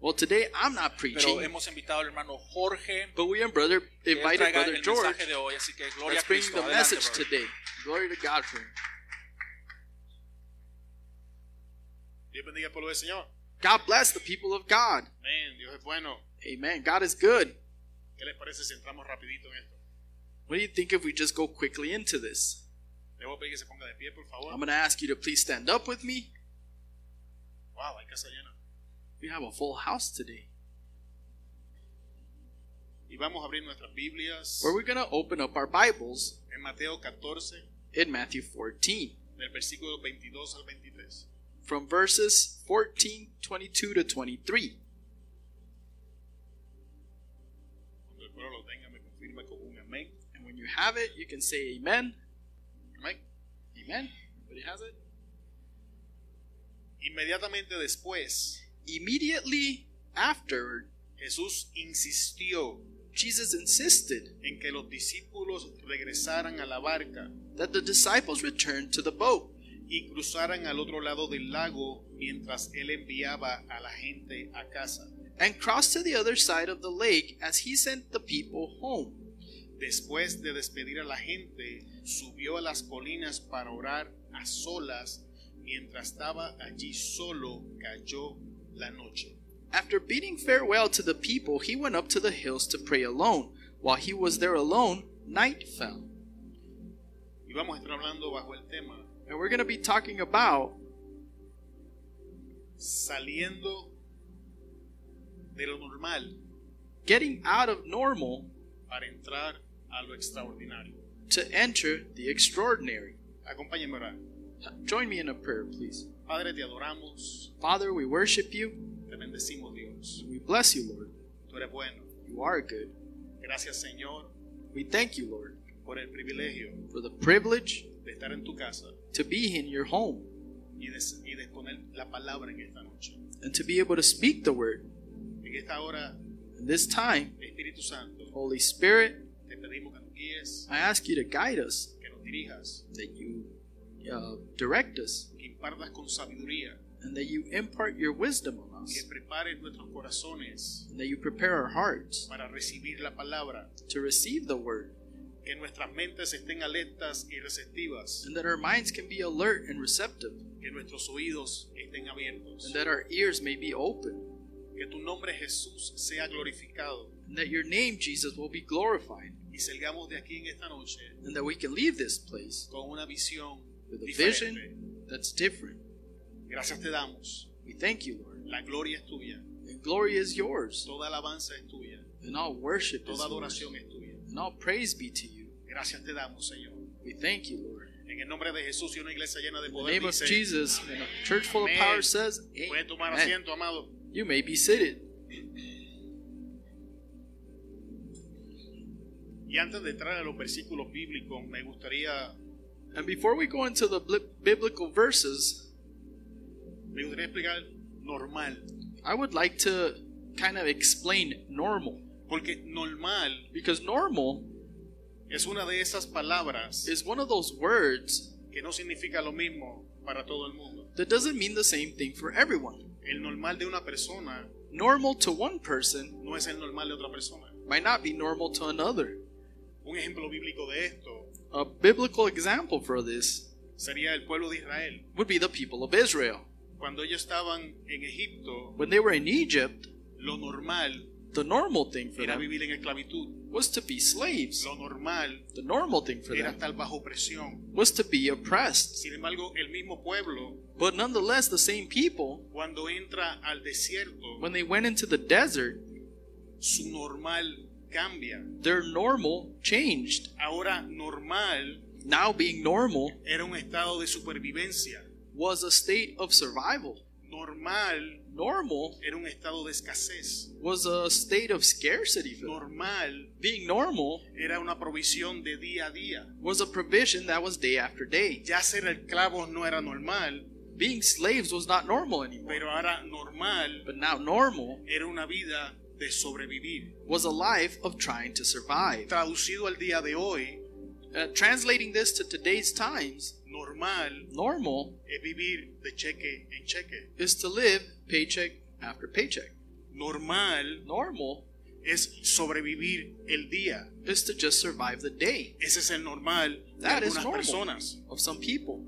Well, today I'm not pero preaching, hemos invitado al hermano Jorge but we and brother invited traiga Brother el George. mensaje de hoy, así que gloria Let's bring Cristo. the Adelante, message brother. today. Glory to God for him. Dios bendiga al pueblo del Señor. God bless the people of God. Amén. Dios es bueno. Amen. God is good. ¿Qué les parece si entramos rapidito en esto? What do you think if we just go quickly into this? Le voy a pedir que se ponga de pie, por favor. I'm going to ask you to please stand up with me. Wow, hay casa llena. We have a full house today. Y vamos a abrir nuestras Biblias Where we're going to open up our Bibles en Mateo 14, in Matthew 14 del versículo 22 al 23. from verses 14, 22 to 23. Cuando el pueblo lo tenga, me confirma con un amén. And when you have it, you can say amen. Amén. Amen. Everybody has it? Inmediatamente después, Immediately after, Jesús insistió Jesus insisted en que los discípulos regresaran a la barca that the disciples return to the boat y cruzaran al otro lado del lago mientras él enviaba a la gente a casa. and cross to the other side of the lake as he sent the people home. Después de despedir a la gente, subió a las colinas para orar a solas. Mientras estaba allí solo, cayó la noche. After bidding farewell to the people, he went up to the hills to pray alone. While he was there alone, night fell. Y vamos a estar hablando bajo el tema And we're going to be talking about saliendo de lo normal getting out of normal para entrar a lo extraordinario. to enter the extraordinary. Acompáñenme a orar. Join me in a prayer, please. Padre, te adoramos, Father, we worship you. te bendecimos, Dios. We bless you, Lord. Tú eres bueno. You are good. Gracias, Señor, We thank you, Lord, por el privilegio for the privilege de estar en tu casa to be in your home y de, y de exponer la palabra en esta noche. and to be able to speak the word. En esta hora, In this time, Espíritu Santo, Holy Spirit, te pedimos que nos guíes, I ask you to guide us, que nos dirijas, that you uh, direct us, que impartas con sabiduría, and that you impart your wisdom on que us, prepares nuestros corazones and that you prepare our hearts para recibir la palabra, to receive the word, que nuestras mentes estén alertas y receptivas, and that our minds can be alert and receptive, que nuestros oídos estén abiertos, and that our ears may be open, que tu nombre Jesús sea glorificado and that your name, Jesus, will be glorified, y salgamos de aquí en esta noche and that we can leave this place con una visión with a vision that's different. Gracias te damos. We thank you, Lord. La gloria es tuya. And glory is yours, Toda alabanza es tuya. and all worship is Toda yours, adoración es tuya. and all praise be to you. Gracias te damos, Señor. We thank you, Lord. En el nombre de Jesús y una iglesia llena de In the poder name of dice, Jesus, and a church full of power says, puede tomar asiento, amado. You may be seated. Y antes de entrar a los versículos bíblicos, me gustaría, And before we go into the biblical verses, me gustaría explicar normal. I would like to kind of explain normal. Porque normal Because normal es una de esas palabras is one of those words que no significa lo mismo para todo el mundo. that doesn't mean the same thing for everyone. El normal de una persona Normal to one person no es el normal de otra persona. might not be normal to another. Un ejemplo bíblico de esto A biblical example for this sería el pueblo de Israel. would be the people of Israel. Cuando ellos estaban en Egipto, When they were in Egypt, lo normal the normal thing for era them vivir en esclavitud. was to be slaves. Lo normal The normal thing for era them estar bajo presión. was to be oppressed. Sin embargo, el mismo pueblo, But nonetheless, the same people, cuando entra al desierto, when they went into the desert, su normal cambia. their normal changed. Ahora normal Now being normal era un estado de supervivencia. was a state of survival. Normal Normal era un estado de escasez. was a state of scarcity. Normal Being normal era una provisión de día a día. was a provision that was day after day. Ya ser esclavos no era normal, Being slaves was not normal anymore. pero ahora normal But now normal era una vida de sobrevivir. was a life of trying to survive. Traducido al día de hoy, Uh, translating this to today's times, normal normal es vivir de cheque en cheque. is to live paycheck after paycheck. Normal Normal es sobrevivir el día. is to just survive the day. Ese es el normal de That is algunas normal personas. of some people.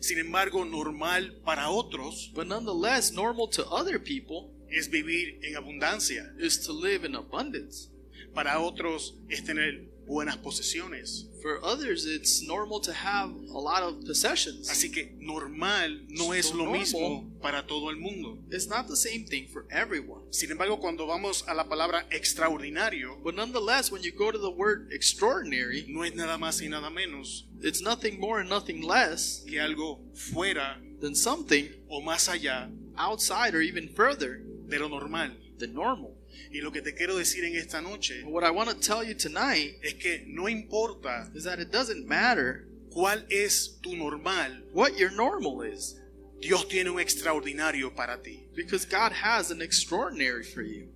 Sin embargo, normal para otros But nonetheless, normal to other people es vivir en abundancia. is to live in abundance. Para otros es tener buenas posesiones. For others, it's normal to have a lot of possessions. Así que normal no es lo mismo para todo el mundo. It's not the same thing for everyone. Sin embargo, cuando vamos a la palabra extraordinario, But nonetheless, when you go to the word extraordinary, no es nada más y nada menos it's nothing more and nothing less que algo fuera than something o más allá outside or even further de lo normal. than normal. Y lo que te quiero decir en esta noche What I want to tell you tonight es que no importa is that it doesn't matter cuál es tu normal, what your normal is, Dios tiene un extraordinario para ti. because God has an extraordinary for you.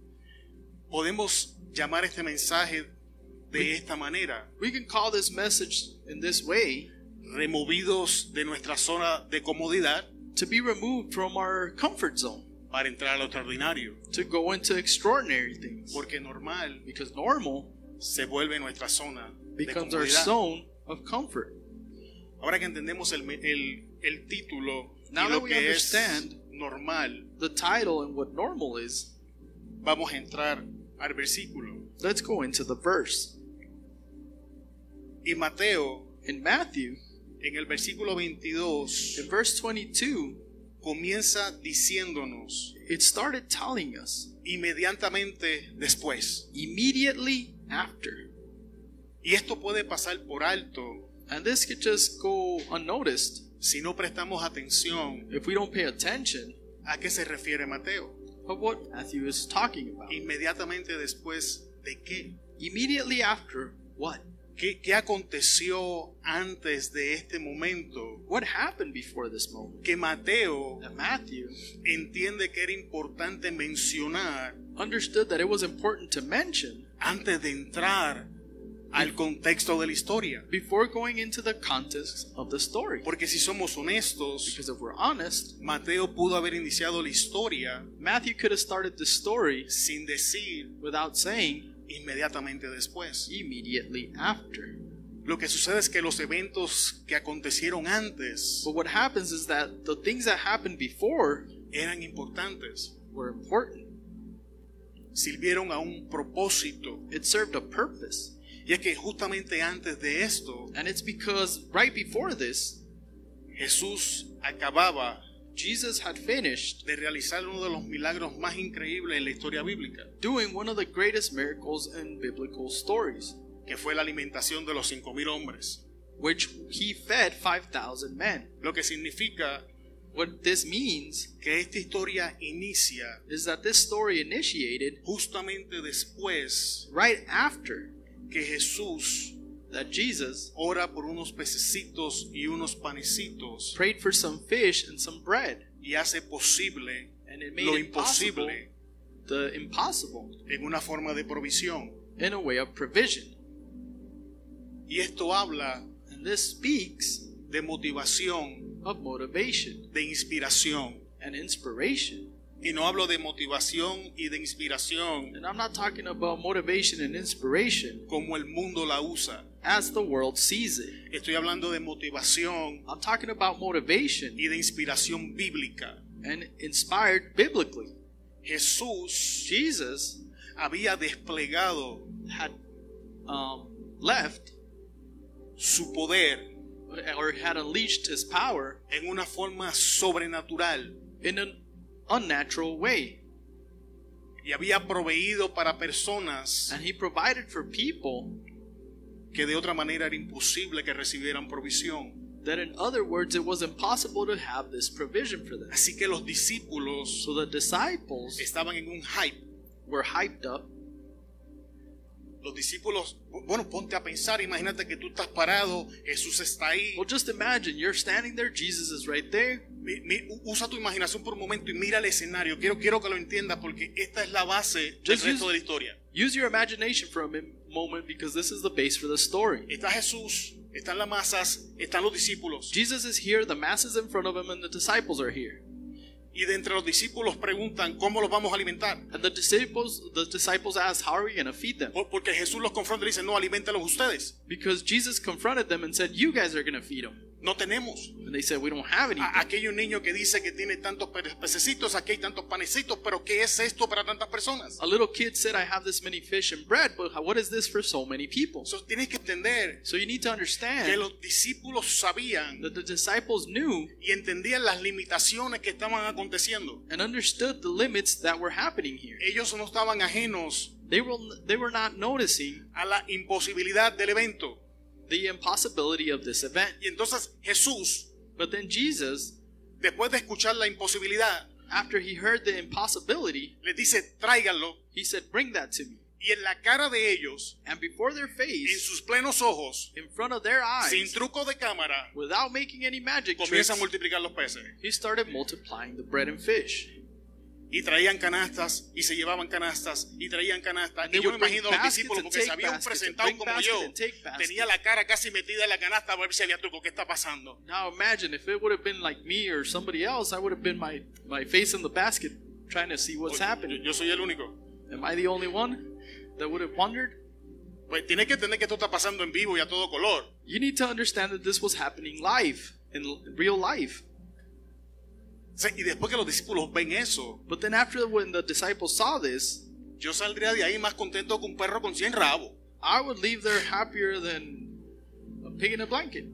Podemos llamar este mensaje de esta manera, We can call this message in this way removidos de nuestra zona de comodidad to be removed from our comfort zone, para entrar a lo extraordinario. to go into extraordinary things. Porque normal Because normal se vuelve nuestra zona de becomes our comodidad. zone of comfort. Ahora que entendemos el, el- el título Now y that lo we que es understand- normal, The title and what normal is, vamos a entrar al versículo. let's go into the verse. Y Mateo, In Matthew, en el versículo 22, in verse 22, comienza diciéndonos it started telling us inmediatamente después. immediately after. Y esto puede pasar por alto And this could just go unnoticed si no prestamos atención if we don't pay attention a qué se refiere Mateo. of what Matthew is talking about. Inmediatamente después de qué. Immediately after what? ¿Qué, qué aconteció antes de este momento? What happened before this moment? Que Mateo Matthew entiende que era importante mencionar understood that it was important to mention antes de entrar al contexto de la historia. before going into the context of the story. Porque si somos honestos, Because if we're honest, Mateo pudo haber iniciado la historia Matthew could have started the story sin decir without saying inmediatamente después. immediately after. Lo que sucede es que los eventos que acontecieron antes But what happens is that the things that happened before eran importantes, were important. sirvieron a un propósito. It served a purpose. Y es que justamente antes de esto, And it's because right before this, Jesús acababa Jesus had finished de realizar uno de los milagros más increíbles en la historia bíblica, doing one of the greatest miracles in biblical stories, que fue la alimentación de los cinco mil hombres. which he fed 5,000 men. Lo que significa What this means que esta historia inicia is that this story initiated justamente después right after que Jesús that Jesus ora por unos pececitos y unos panecitos prayed for some fish and some bread, y hace posible and it made lo imposible the impossible en una forma de provisión. in a way of provision. Y esto habla And this speaks de motivación, of motivation de inspiración. and inspiration. Y no hablo de motivación y de inspiración And I'm not talking about motivation and inspiration como el mundo la usa. As the world sees it. Estoy hablando de motivación I'm talking about motivation y de inspiración bíblica. and inspired biblically. Jesús Jesus había desplegado had um, left su poder or had unleashed his power en una forma sobrenatural in an unnatural way. y había proveído para personas And he provided for people que de otra manera era imposible que recibieran provisión. that, in other words, it was impossible to have this provision for them. Así que los discípulos So the disciples estaban en un hype. were hyped up. Los discípulos, bueno, ponte a pensar, imagínate que tú estás parado, Jesús está ahí. Well, just imagine you're standing there, Jesus is right there. Mi- mi- usa tu imaginación por un momento y mira el escenario. Quiero, quiero que lo entiendas porque esta es la base del Just resto use- de la historia. Use your imagination for a moment because this is the base for the story. Está Jesús, están las masas, están los discípulos. Jesus is here, the masses in front of him, and the disciples are here. Y de entre los discípulos preguntan, ¿cómo los vamos a alimentar? And the disciples, the disciples asked, How are we going to feed them? Porque Jesús los confronta y dice, no, aliméntalos ustedes. Because Jesus confronted them and said, You guys are going to feed them. No tenemos. And they said, We don't have anything. A- Aquí hay un niño que dice que tiene tantos pe- pececitos, aquí hay tantos panecitos, pero ¿qué es esto para tantas personas? A little kid said, I have this many fish and bread, but what is this for so many people? Entonces tienes que entender So you need to que understand los discípulos sabían that the disciples knew y entendían las limitaciones que estaban aconteciendo. and understood the limits that were happening here. Ellos no estaban ajenos They were, they were not noticing a la imposibilidad del evento. The impossibility of this event. Y entonces Jesús, But then Jesus, después de escuchar la imposibilidad, after he heard the impossibility, les dice, tráiganlo. he said, Bring that to me. Y en la cara de ellos, And before their face, en sus plenos ojos, in front of their eyes, sin truco de cámara, without making any magic comienza a multiplicar los peces. he started multiplying the bread and fish. Y traían canastas, y se llevaban canastas, y traían canastas. Y yo me imagino a los discípulos, porque se habían presentado como yo. Tenía la cara casi metida en la canasta a ver si había truco. ¿Qué está pasando? Now imagine if it would have been like me or somebody else, I would have been my, my face in the basket trying to see what's happening. yo soy el único. Am I the only one that would have wondered? Pues tienes que entender que esto está pasando en vivo y a todo color. You need to understand that this was happening live, in real life. Y después que los discípulos ven eso, But then after when the disciples saw this, yo saldría de ahí más contento que un perro con 100 rabos. I would leave there happier than a pig in a blanket.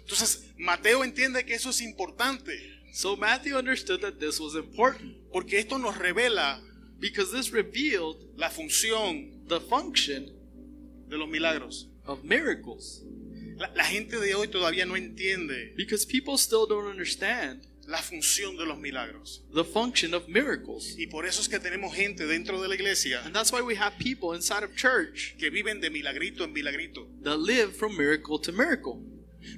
Entonces, Mateo entiende que eso es importante, So Matthew understood that this was important porque esto nos revela because this revealed la función the function de los milagros. of miracles. La, la gente de hoy todavía no entiende Because people still don't understand la función de los milagros. the function of miracles. Y por eso es que tenemos gente dentro de la iglesia And that's why we have people inside of church que viven de milagrito en milagrito, that live from miracle to miracle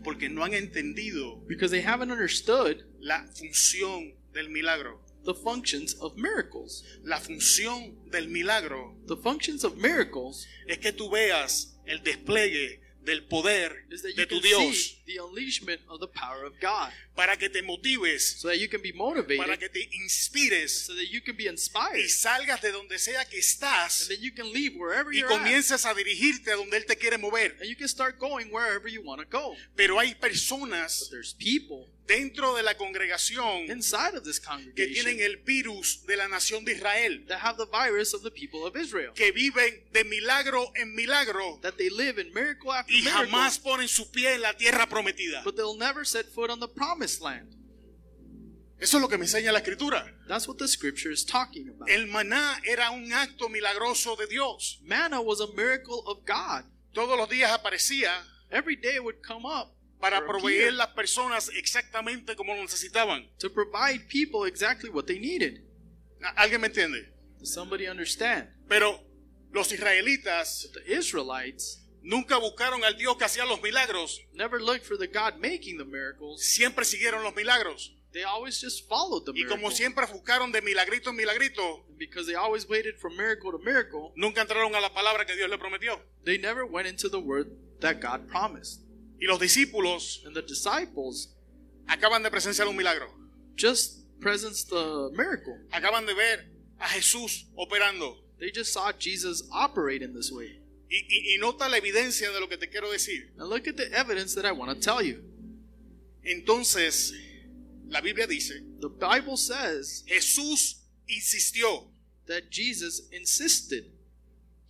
porque no han entendido because they haven't understood la función del milagro. the functions of miracles. La función del milagro The functions of miracles es que tú veas el despliegue del poder de tu Dios. para que te motives, so that you can be para que te inspires so that you can be y inspired, salgas de donde sea que and estás then you can leave wherever y comiences a dirigirte a donde Él te quiere mover. and you can start going wherever you want to go. Pero hay But personas there's people dentro de la congregación inside of this que congregation tienen el virus de la nación de Israel, that have the virus of the people of Israel, que viven de milagro en milagro that they live in miracle after y miracle, jamás ponen su pie en la tierra prometida. but they'll never set foot on the promised land. Eso es lo que me enseña la escritura. That's what the scripture is talking about. El maná era un acto milagroso de Dios. Manna was a miracle of God. Todos los días aparecía Every day it would come up para proveer las personas exactamente como lo necesitaban. to provide people exactly what they needed. ¿Alguien me entiende? Does somebody understand? Pero los israelitas The Israelites nunca buscaron al Dios que hacía los milagros. never looked for the God making the miracles. Siempre siguieron los milagros. They always just followed the Y como siempre buscaron de milagrito en milagrito, because they always waited from miracle to miracle, nunca entraron a la palabra que Dios le prometió. they never went into the word that God promised. Y los discípulos And the disciples acaban de presenciar un milagro. just presenced the miracle. Acaban de ver a Jesús operando. They just saw Jesus operate in this way. Y, y- y nota la evidencia de lo que te quiero decir. Now look at the evidence that I want to tell you. Entonces, la Biblia dice, The Bible says Jesús insistió. that Jesus insisted.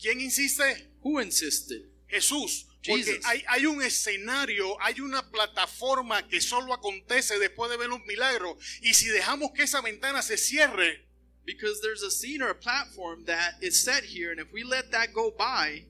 ¿Quién insiste? Who insisted? Jesús. Porque hay, hay un escenario, hay una plataforma que solo acontece después de ver un milagro. Y si dejamos que esa ventana se cierre, Because there's a scene or a platform that is set here, and if we let that go by,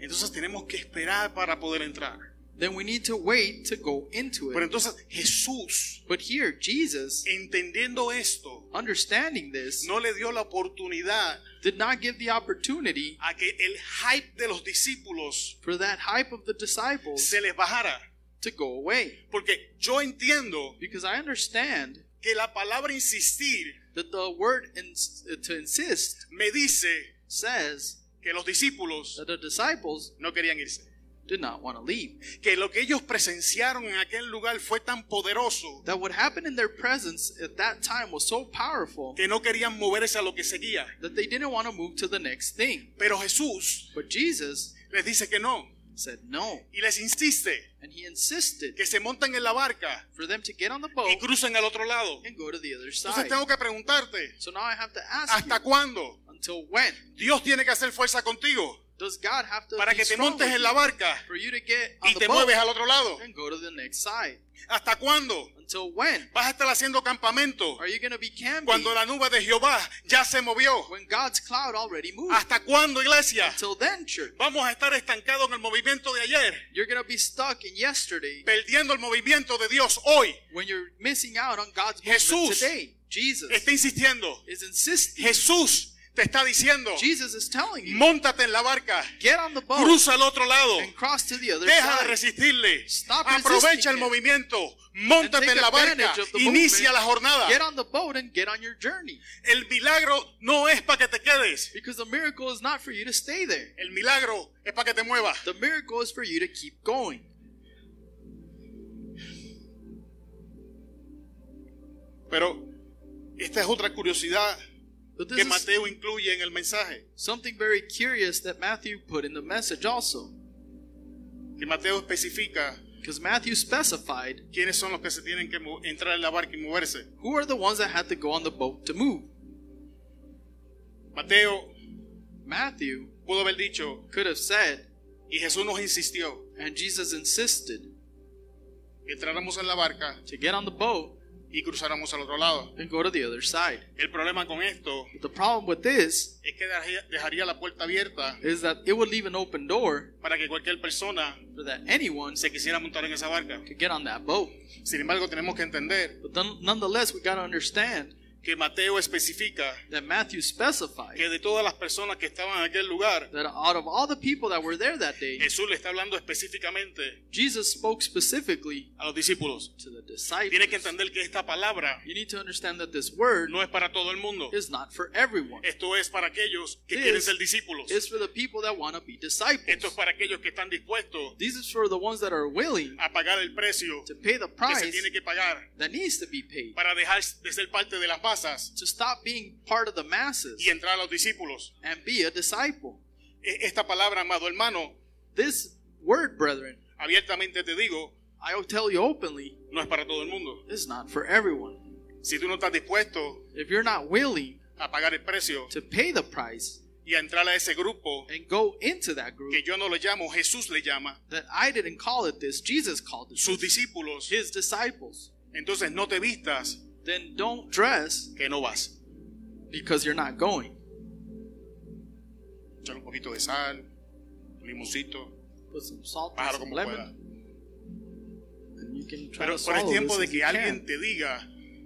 entonces tenemos que esperar para poder entrar. Then we need to wait to go into it. Pero entonces Jesús, But here, Jesus, entendiendo esto, understanding this, no le dio la oportunidad did not give the opportunity a que el hype de los discípulos for that hype of the disciples se les bajara. to go away. Porque yo entiendo Because I understand que la palabra insistir that the word ins- to insist me dice says que los discípulos that the disciples no querían irse. Did not want to leave. que lo que ellos presenciaron en aquel lugar fue tan poderoso That what happened in their presence at that time was so powerful que no querían moverse a lo que seguía. that they didn't want to move to the next thing. Pero Jesús But Jesus les dice que no said no. y les insiste And he insisted que se monten en la barca for them to get on the y boat crucen al otro lado. and go to the other Entonces side. tengo que preguntarte, So now I have to ask ¿hasta you, cuándo until when Dios tiene que hacer fuerza contigo does God have to para que te montes en la barca for you to get on y te mueves al otro lado? and go to the next side? ¿Hasta cuándo Until when vas a estar haciendo campamento are you going to be camping cuando la nube de Jehová ya se movió? when God's cloud already moved? ¿Hasta cuándo, iglesia? Until then, church, Vamos a estar estancados en el movimiento de ayer, you're going to be stuck in yesterday perdiendo el movimiento de Dios hoy. when you're missing out on God's movement Jesús today. Jesus Está insistiendo. is insisting. Jesús te está diciendo, Jesus is telling you, móntate en la barca, get on the boat cruza al otro lado, and cross to the other deja de side. resistirle, Stop aprovecha el movimiento, take en la barca, inicia movement. la jornada. Get on the boat and get on your journey. El milagro no es para que te quedes, Because the miracle is not for you to stay there. el milagro es para que te muevas. The miracle is for you to keep going. Pero esta es otra curiosidad But que this Mateo incluye en el mensaje, something very curious that Matthew put in the message also. que Mateo especifica Because Matthew specified quiénes son los que se tienen que entrar en la barca y moverse. who are the ones that had to go on the boat to move. Mateo Matthew pudo haber dicho, could have said, y Jesús nos insistió, and Jesus insisted que entráramos en la barca to get on the boat y cruzáramos al otro lado. and go to the other side. El problema con esto But the problem with this es que dejaría, dejaría la puerta abierta is that it would leave an open door para que cualquier persona for that anyone se quisiera montar en esa barca. could get on that boat. Sin embargo, tenemos que entender But nonetheless, we got to understand que Mateo especifica that Matthew specified que de todas las personas que estaban en aquel lugar, that out of all the people that were there that day, Jesús le está hablando específicamente Jesus spoke specifically a los discípulos. to the disciples. Tiene que entender que esta palabra You need to understand that this word no es para todo el mundo. is not for everyone. Esto es para aquellos que This quieren ser discípulos. It's for the people that want to be Esto es disciples. para aquellos que están dispuestos This is for the ones that are willing a pagar el precio to pay the que se price tiene que pagar that needs to be paid para dejar de ser parte de masas to stop being part of the masses y entrar a los discípulos. and be a disciple. E- Esta palabra, amado hermano, This word, brethren, abiertamente te digo, I will tell you openly, no es para todo el mundo. is not for everyone. Si tú no estás dispuesto If you're not willing a pagar el precio to pay the price y a entrar a ese grupo and go into that group, que yo no lo llamo, Jesús le llama, that I didn't call it this, Jesus called it sus this, discípulos, his disciples, entonces no te vistas then don't dress que no vas. because you're not going. Echar un poquito de sal, limoncito, Put some salt and pájaro some como pueda. lemon, and you can try Pero, to es swallow tiempo this de if que you alguien can. te diga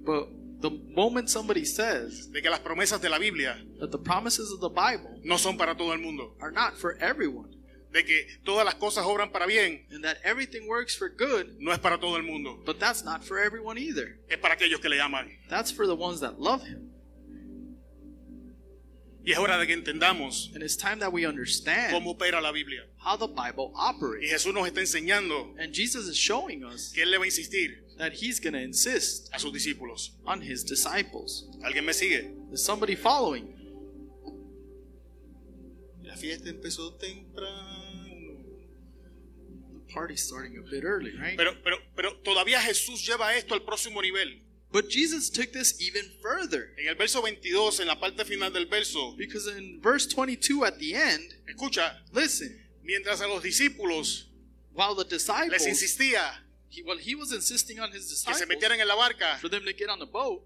But the moment somebody says de que las promesas de la Biblia that the promises of the Bible no son para todo el mundo, are not for everyone, de que todas las cosas obran para bien, and that everything works for good, no es para todo el mundo, but that's not for everyone either. es para aquellos que le aman. That's for the ones that love Him. Y es hora de que entendamos And it's time that we understand cómo opera la Biblia. how the Bible Y operates. Jesús nos está enseñando And Jesus is showing us que Él le va a insistir that He's going to insist a sus discípulos. on His disciples. ¿Alguien me sigue? Is somebody following? La fiesta empezó temprano. The party's starting a bit early, right? Pero, pero, pero todavía Jesús lleva esto al próximo nivel. But Jesus took this even further. En el verso 22, en la parte final del verso, Because in verse 22 at the end, escucha, listen, mientras a los discípulos while the les disciples, insistía he, well, he was insisting on his que se disciples metieran en la barca, for them to get on the boat,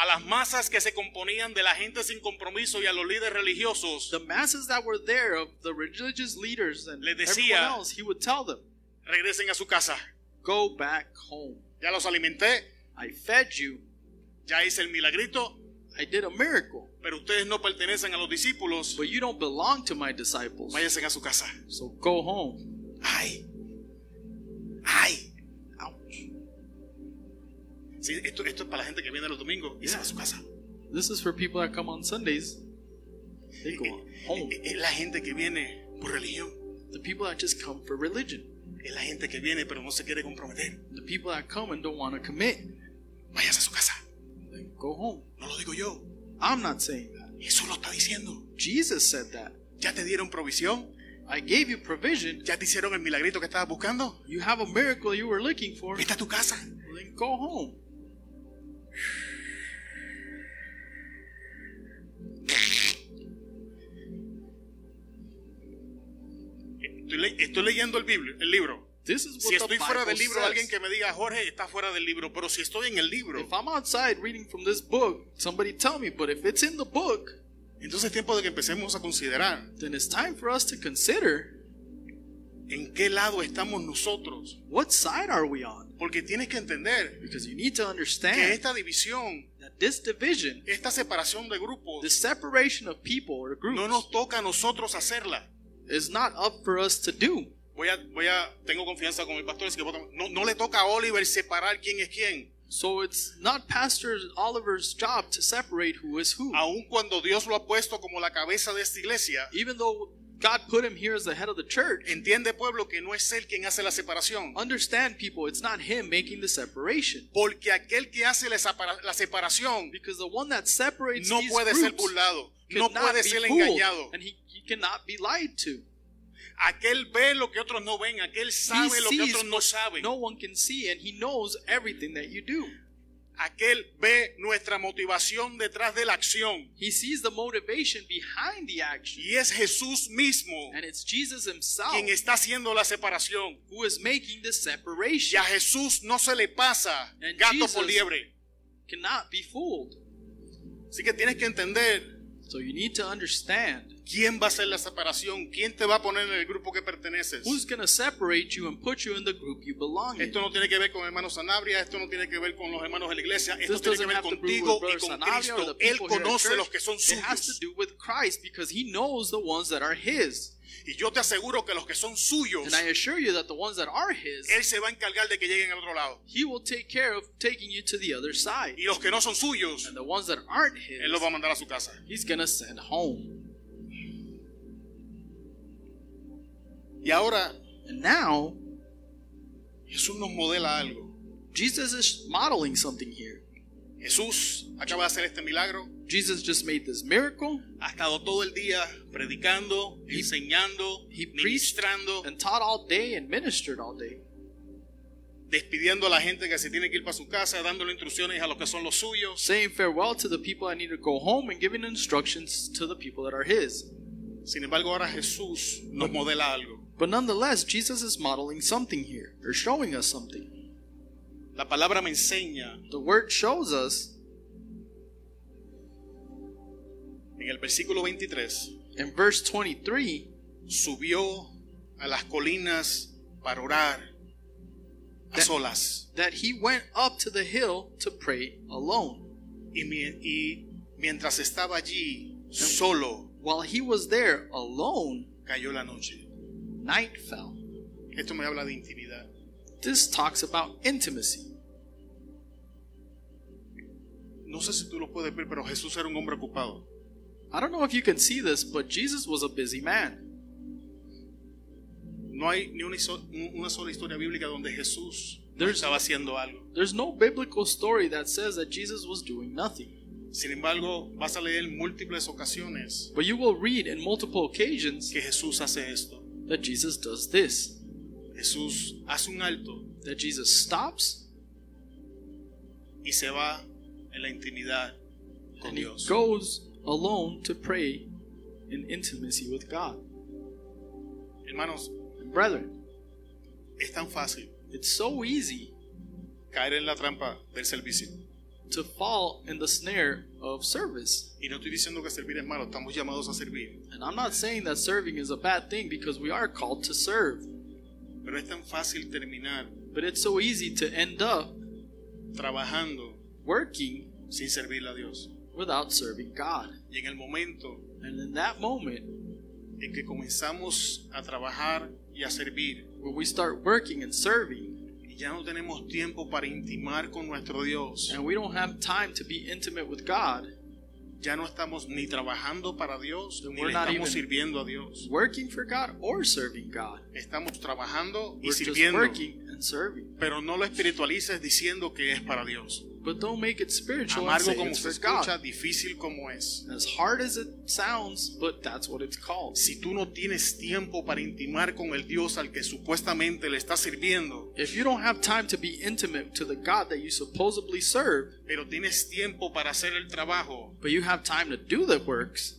a las masas que se componían de la gente sin compromiso y a los líderes religiosos, the masses that were there of the religious leaders and Le everyone decía- else, he would tell them, regresen a su casa. go back home. Ya los alimenté, I fed you. ya hice el milagrito, I did a miracle. pero ustedes no pertenecen a los discípulos. But you don't belong to my disciples. Váyanse a su casa. So go home. Ay, ay. Sí, esto, esto es para la gente que viene los domingos y se va a su casa. This is for people that come on Sundays. They go Eh, home. eh, Es la gente que viene por religión. The people that just come for religion. Es la gente que viene pero no se quiere comprometer. The people that come and don't want to commit. Váyase a su casa. Then go home. No lo digo yo. I'm not saying that. Jesús lo está diciendo. Jesus said that. ¿Ya te dieron provisión? I gave you provision. ¿Ya te hicieron el milagrito que estabas buscando? You have a miracle you were looking for. Vete a tu casa. Well, then go home. Estoy, le- estoy leyendo el, bibli- el libro. Si estoy fuera del libro, says. alguien que me diga, Jorge, está fuera del libro. Pero si estoy en el libro, If I'm outside reading from this book, somebody tell me. But if it's in the book, entonces es tiempo de que empecemos a considerar then it's time for us to consider en qué lado estamos nosotros. what side are we on? Porque tienes que entender Because you need to que understand esta división, that this division, esta separación de grupos, the separation of people or groups, no nos toca a nosotros hacerla. is not up for us to do. Voy a, voy a, tengo confianza con mi pastor, así que no, no le toca a Oliver separar quién es quién. So it's not Pastor Oliver's job to separate who is who. Aun cuando Dios lo ha puesto como la cabeza de esta iglesia, Even though God put him here as the head of the church, entiende pueblo que no es él quien hace la separación. understand people, it's not him making the separation. Porque aquel que hace la, separa- la separación Because the one that separates no these puede ser burlado, no puede ser fooled, engañado. and he, he cannot be lied to. Aquel ve lo que otros no ven, aquel He sabe lo que otros no saben. no one can see, and he knows everything that you do. Aquel ve nuestra motivación detrás de la acción. He sees the motivation behind the action, Y es Jesús mismo and it's Jesus himself quien está haciendo la separación. who is making the Y separation. a Jesús no se le pasa And gato Jesus- por liebre. Cannot be fooled. Así que tienes que entender So you need to understand quién va a hacer la separación, quién te va a poner en el grupo que perteneces. who's going to separate you and put you in the group you belong in. Esto no tiene que ver con hermanos Sanabria, esto no tiene que ver con los hermanos de la iglesia, esto This tiene que ver contigo y con Cristo. Él conoce los que son It has to suyos. do with Christ because he knows the ones that are his. Y yo te aseguro que los que son suyos, And I assure you that the ones that are his, Él se va a encargar de que lleguen al otro lado. he will take care of taking you to the other side. Y los que no son suyos, And the ones that aren't his, Él los va a mandar a su casa. he's going to send home. Y ahora And now, Jesús nos modela algo. Jesus is modeling something here. Jesús acaba de hacer este milagro, Jesus just made this miracle. ha estado todo el día predicando, He- enseñando, He ministrando, and taught all day and ministered all day. despidiendo a la gente que se tiene que ir para su casa, dándole instrucciones a los que son los suyos. Saying farewell to the people that need to go home and giving instructions to the people that are his. Sin embargo, ahora Jesús nos modela algo. But nonetheless, Jesus is modeling something here, or showing us something. La palabra me enseña The word shows us en el versículo 23, in verse 23 subió a las colinas para orar a That- solas. that he went up to the hill to pray alone. Y, y mientras estaba allí solo, While he was there alone, cayó la noche. Night fell. Esto me habla de intimidad. This talks about intimacy. No sé si tú lo puedes ver, pero Jesús era un hombre ocupado. I don't know if you can see this, but Jesus was a busy man. No hay ni una, una sola historia bíblica donde Jesús There's- estaba haciendo algo. There's no biblical story that says that Jesus was doing nothing. Sin embargo, vas a leer en múltiples ocasiones But you will read in multiple occasions que Jesús hace esto. That Jesus does this. Jesús hace un alto That Jesus stops y se va en la intimidad con and he goes alone to pray in intimacy with God. Hermanos, And brethren, es tan fácil it's so easy caer en la trampa del servicio. To fall in the snare of service. Y no estoy diciendo que servir es malo, estamos llamados a servir. And I'm not saying that serving is a bad thing because we are called to serve. Pero es tan fácil terminar But it's so easy to end up trabajando working sin servirle a Dios. without serving God. Y en el momento And in that moment, en que comenzamos a trabajar y a servir, when we start working and serving, ya no tenemos tiempo para intimar con nuestro Dios, and we don't have time to be intimate with God, ya no estamos ni trabajando para Dios ni we're le not estamos even- sirviendo a Dios. working for God or serving God. Estamos trabajando y We're just sirviendo, working and serving. pero no lo espiritualices diciendo que es para Dios. But don't make it spiritual Amargo como se for God. escucha, difícil como es. As hard as it sounds, but that's what it's called. Si tú no tienes tiempo para intimar con el Dios al que supuestamente le estás sirviendo, If you don't have time to be intimate to the God that you supposedly serve, pero tienes tiempo para hacer el trabajo, but you have time to do the works,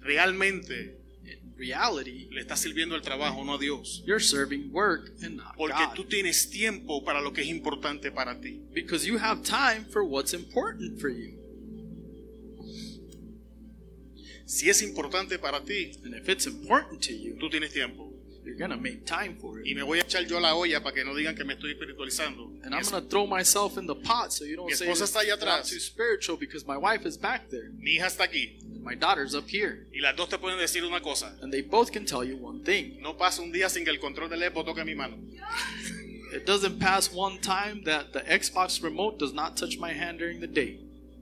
realmente reality, le estás sirviendo el trabajo, no a Dios. you're serving work and not Porque God. tú tienes tiempo para lo que es importante para ti. Because you have time for what's important for you. Si es importante para ti, And if it's important to you, tú tienes tiempo. you're going to make time for Y it. me voy a echar yo a la olla para que no digan que me estoy espiritualizando. And Mi I'm going to throw myself in the pot so you don't Mi say esposa está allá that I'm atrás. too spiritual because my wife is back there Mi hija está aquí my daughter's up here. y las dos te pueden decir una cosa. And they both can tell you one thing. No pasa un día sin que el control del Xbox toque mi mano. It doesn't pass one time that the Xbox remote does not touch my hand during the day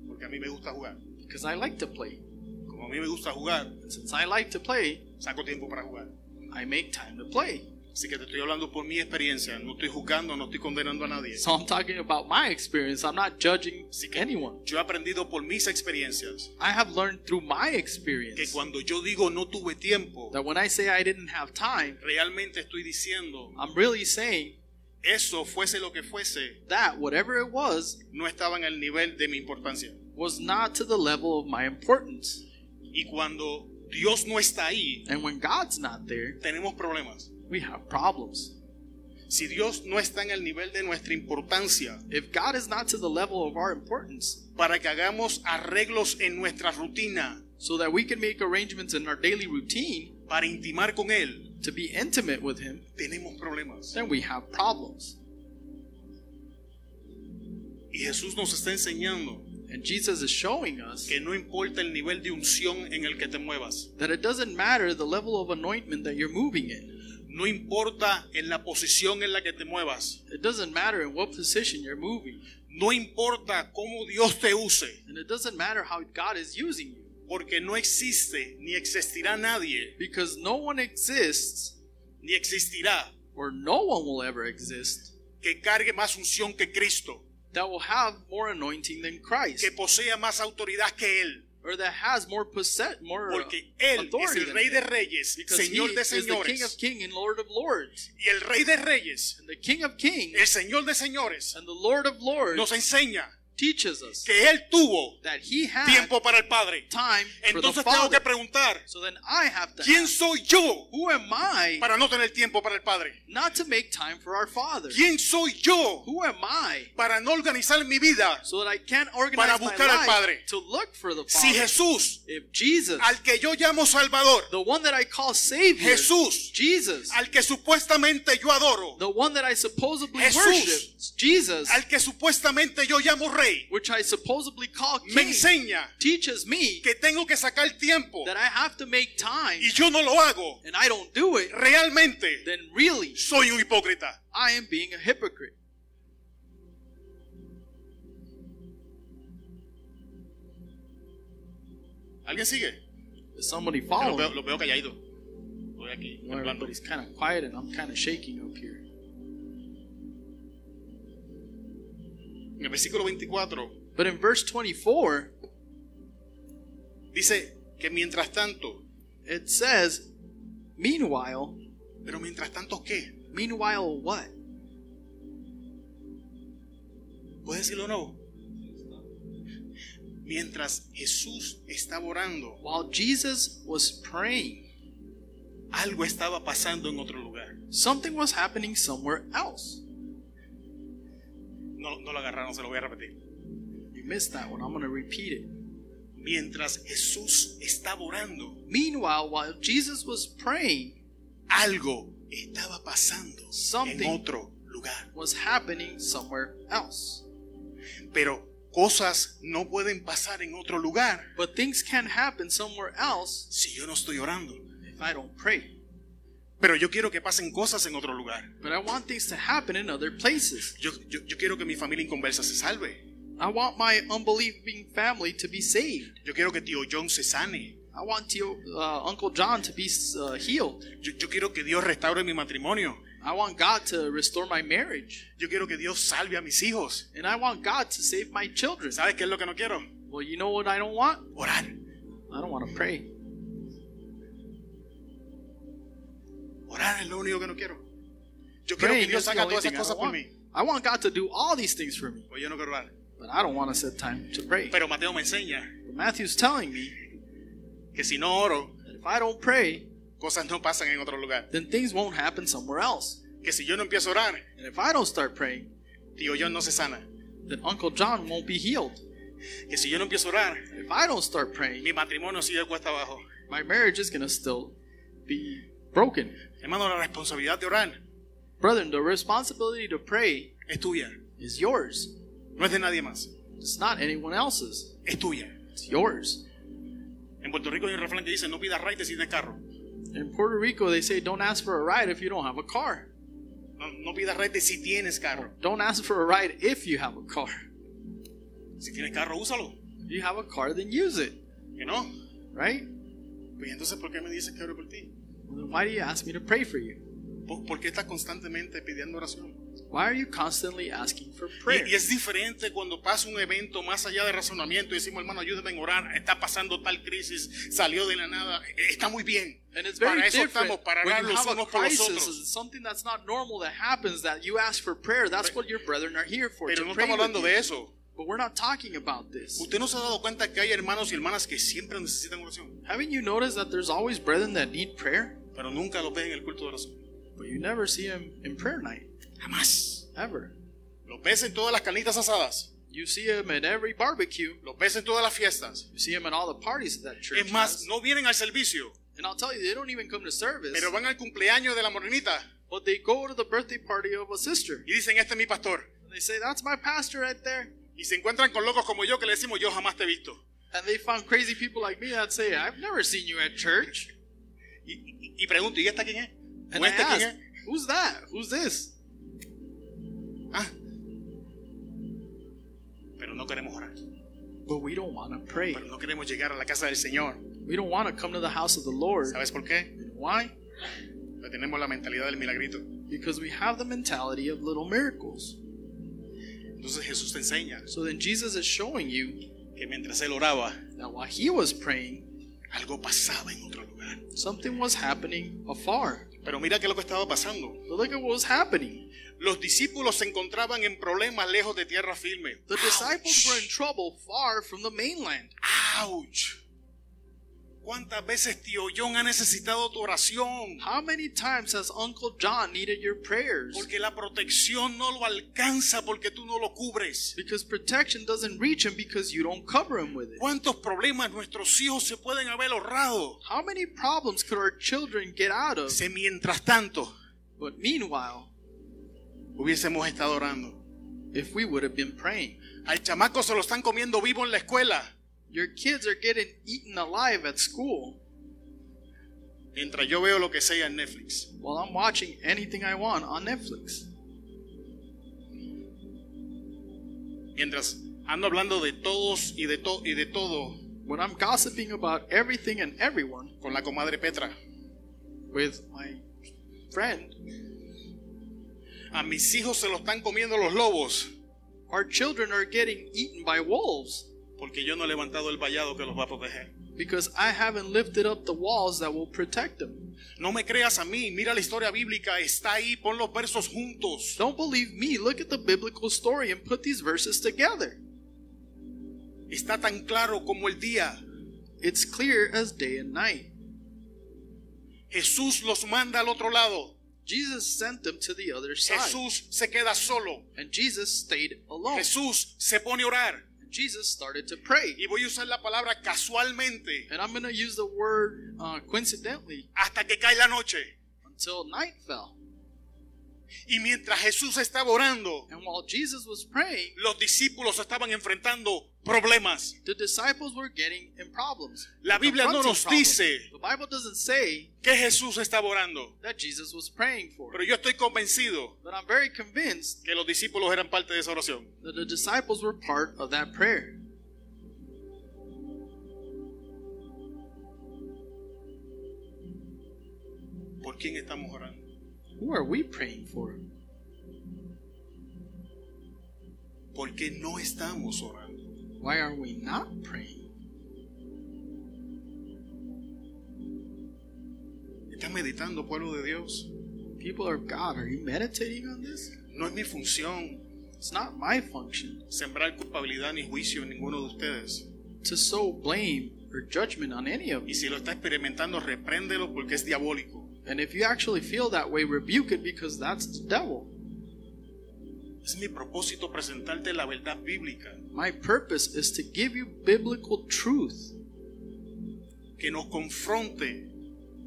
Porque a mí me gusta jugar. because I like to play. Como a mí me gusta jugar, And since I like to play, saco tiempo para jugar. I make time to play. Así que te estoy hablando por mi experiencia. No estoy juzgando, no estoy condenando a nadie. So I'm talking about my experience. I'm not judging Así que anyone. yo he aprendido por mis experiencias I have learned through my que experience cuando yo digo no tuve tiempo, that when I say I didn't have time, realmente estoy diciendo I'm really saying eso fuese lo que fuese, that whatever it was no estaba en el nivel de mi importancia. was not to the level of my importance. Y cuando Dios no está ahí, And when God's not there, tenemos problemas. We have problems. Si Dios no está en el nivel de nuestra importancia If God is not to the level of our importance, para que hagamos arreglos en nuestra rutina so that we can make arrangements in our daily routine para intimar con Él, to be intimate with Him, tenemos problemas. then we have problems. Y Jesús nos está enseñando And Jesus is showing us que no importa el nivel de unción en el que te muevas, that it doesn't matter the level of anointment that you're moving in. No importa en la posición en la que te muevas, It doesn't matter in what position you're moving. no importa cómo Dios te use, And it doesn't matter how God is using you. porque no existe ni existirá nadie, Because no one exists, ni existirá or no one will ever exist, que cargue más unción que Cristo, that will have more anointing than Christ. que posea más autoridad que Él, Or that has more possess, more porque Él es authority el than Rey de him. Reyes, Because he de is the King of señores, Kings and Lord of Lords. y el Rey de Reyes, And the King of Kings el Señor de señores, and the Lord of Lords nos enseña teaches us que Él tuvo that He had tiempo para el Padre. time for the Entonces tengo que preguntar, So then I have to ¿quién soy yo who am I para no tener tiempo para el Padre? not to make time for our Father? ¿Quién soy yo Who am I para no organizar mi vida? so that I can't organize Para my buscar al Padre. to look for the Si Father? Jesús, if Jesus, al que yo llamo Salvador, the one that I call Savior, Jesús, Jesus, al que supuestamente yo adoro, the one that I supposedly Jesús. worship, Jesus, al que supuestamente yo llamo Rey, which I supposedly call me King, enseña teaches me que tengo que sacar tiempo that I have to make time y yo no lo hago, and I don't do it, realmente then really soy un hipócrita. I am being a hypocrite. ¿Alguien sigue? Is somebody Lo veo, me? lo veo calladito. Estoy aquí, everybody's kind of quiet and I'm kind of shaking up here. En el versículo 24 But in verse 24, dice que mientras tanto, it says, Meanwhile, pero mientras tanto, ¿qué? meanwhile, what? ¿Puedes decirlo no? Mientras Jesús estaba orando, While Jesus was praying, algo estaba pasando en otro lugar. something was happening somewhere else. No, no lo agarraron, se lo voy a repetir. You missed that one. I'm going to repeat it. Mientras Jesús estaba orando, Meanwhile, while Jesus was praying, algo estaba pasando Something. en otro lugar. was happening somewhere else. Pero cosas no pueden pasar en otro lugar But things can happen somewhere else si yo no estoy orando. if I don't pray. Pero yo quiero que pasen cosas en otro lugar. But I want things to happen in other places. Yo, yo, yo quiero que mi familia inconversa se salve. I want my unbelieving family to be saved. Yo quiero que tío John se sane. I want uh, Uncle John to be uh, healed. Yo, yo quiero que Dios restaure mi matrimonio. I want God to restore my marriage. Yo quiero que Dios salve a mis hijos. And I want God to save my children. ¿Sabes qué es lo que no quiero? Well, you know what I don't want? Orar. I don't want to pray. Orar es lo único que no quiero. Yo quiero que Praying Dios is the haga only todas thing esas I cosas por want. mí. I want God to do all these things for me, Pues yo no quiero orar. but I don't want to set time to pray. Pero Mateo me enseña But Matthew's telling me que si no oro, that if I don't pray, cosas no pasan en otro lugar. then things won't happen somewhere else. Que si yo no empiezo a orar, And if I don't start praying, tío John no se sana. then Uncle John won't be healed. Que si yo no empiezo a orar, If I don't start praying, mi matrimonio sigue cuesta abajo. my marriage is going to still be broken. Hermano, la responsabilidad de orar Brethren, the responsibility to pray es tuya. is yours. No es de nadie más. It's not anyone else's. Es tuya. It's yours. En Puerto Rico hay un refrán que dice, no pidas raite si tienes carro. In Puerto Rico, they say don't ask for a ride if you don't have a car. No, no pidas raite si tienes carro. Don't ask for a ride if you have a car. Si tienes carro, úsalo. If you have a car, then use it, Que no. right? Pues entonces, ¿por qué me dices que ore por ti? Why do you ask me to pray for you? ¿Por, por qué estás constantemente pidiendo oración? Why are you constantly asking for Y, prayer? y es diferente cuando pasa un evento más allá de razonamiento y decimos, hermano, ayúdame a orar, está pasando tal crisis, salió de la nada, eh, está muy bien. And it's very Para eso different estamos, para orar los unos por los otros. something that's not normal that happens, that you ask for prayer. That's what your brethren are here for, Pero no estamos hablando de eso. But we're not talking about this. ¿Usted no se ha dado cuenta que hay hermanos y hermanas que siempre necesitan oración? Haven't you noticed that there's always brethren that need prayer, Pero nunca los ves en el culto de oración. but you never see them in prayer night, Jamás. ever? Los ves en todas las carnitas asadas. You see them at every barbecue. Los ves en todas las fiestas. You see them at all the parties that church Es más, has. no vienen al servicio, And I'll tell you, they don't even come to service, pero van al cumpleaños de la morenita but they go to the birthday party of a sister. y dicen, este es mi pastor. And they say, "That's my pastor right there." Y se encuentran con locos como yo que le decimos, yo jamás te he visto. And they found crazy people like me that say, "I've never seen you at church." Y, y- pregunto, ¿y esta quién es? ¿O I este quién es? "Who's that? Who's this?" Ah. Pero no queremos orar. But we don't want to pray. Pero no queremos llegar a la casa del Señor. We don't want to come to the house of the Lord. ¿Sabes por qué? Why? Porque tenemos la mentalidad del milagrito. Because we have the mentality of little miracles. Entonces Jesús te enseña So then Jesus is showing you que mientras él oraba, that while he was praying, algo pasaba en otro lugar. something was happening afar. Pero mira qué es lo que estaba pasando. But look at what was happening. Los discípulos se encontraban en problemas lejos de tierra firme. The disciples were in trouble far from the mainland. ¡Auch! ¿Cuántas veces tío John ha necesitado tu oración? How many times has Uncle John needed your prayers? Porque la protección no lo alcanza porque tú no lo cubres. Because protection doesn't reach him because you don't cover him with it. ¿Cuántos problemas nuestros hijos se pueden haber ahorrado? How many problems could our children get out of? Si mientras tanto But meanwhile, hubiésemos estado orando. if we would have been praying, Al chamaco se lo están comiendo vivo en la escuela. Your kids are getting eaten alive at school Mientras yo veo lo que sea en Netflix. while I'm watching anything I want on Netflix. Mientras ando hablando de todos y de, to- y de todo When I'm gossiping about everything and everyone con la comadre Petra. with my friend, A mis hijos se están comiendo los lobos our children are getting eaten by wolves porque yo no he levantado el vallado que los va a proteger. because I haven't lifted up the walls that will protect them. No me creas a mí, mira la historia bíblica, está ahí, pon los versos juntos. Don't believe me. Look at the biblical story and put these verses together. Está tan claro como el día. It's clear as day and night. Jesús los manda al otro lado. Jesus sent them to the other side. Jesús se queda solo. And Jesus stayed alone. Jesús se pone a orar. Jesus started to pray. Y voy a usar la palabra casualmente And I'm going to use the word uh, coincidentally hasta que cae la noche. until night fell. Y mientras Jesús estaba orando, And while Jesus was praying, los discípulos estaban enfrentando problemas. the disciples were getting in problems. La Biblia no nos problems. dice The Bible doesn't say que Jesús estaba orando. that Jesus was praying for. Pero yo estoy convencido But I'm very convinced que los discípulos eran parte de esa oración. that the disciples were part of that prayer. ¿Por quién estamos orando? Who are we praying for? ¿Por qué no estamos orando? Why are we not praying? ¿Estás meditando, pueblo de Dios? People of God, are you meditating on this? No es mi función It's not my function sembrar culpabilidad ni juicio en ninguno de ustedes. to sow blame or judgment on any of Y you. si lo está experimentando, repréndelo porque es diabólico. And if you actually feel that way, rebuke it because that's the devil. Es mi propósito presentarte la verdad bíblica My purpose is to give you biblical truth que nos confronte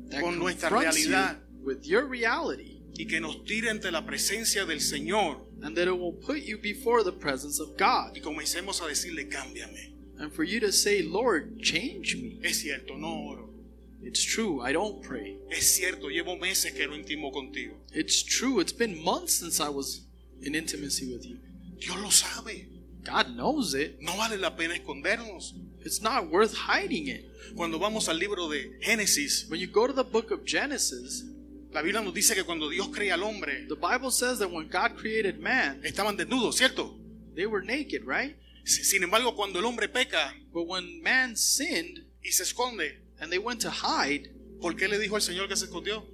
that Con nuestra confronts you realidad. with your reality y que nos tire ante la presencia del Señor and that it will put you before the presence of God. y comencemos a decirle, cámbiame. And for you to say, Lord, change me. Es cierto, no oro. It's true, I don't pray. Es cierto, llevo meses que no intimo contigo. It's true, it's been months since I was in intimacy with you. Dios lo sabe. God knows it. No vale la pena escondernos. It's not worth hiding it. Cuando vamos al libro de Génesis, When you go to the book of Genesis, la Biblia nos dice que cuando Dios crea al hombre, the Bible says that when God created man, estaban desnudos, ¿cierto? they were naked, right? Si- Sin embargo, cuando el hombre peca But when man sinned y se esconde, and they went to hide, ¿por qué le dijo el Señor que se escondió?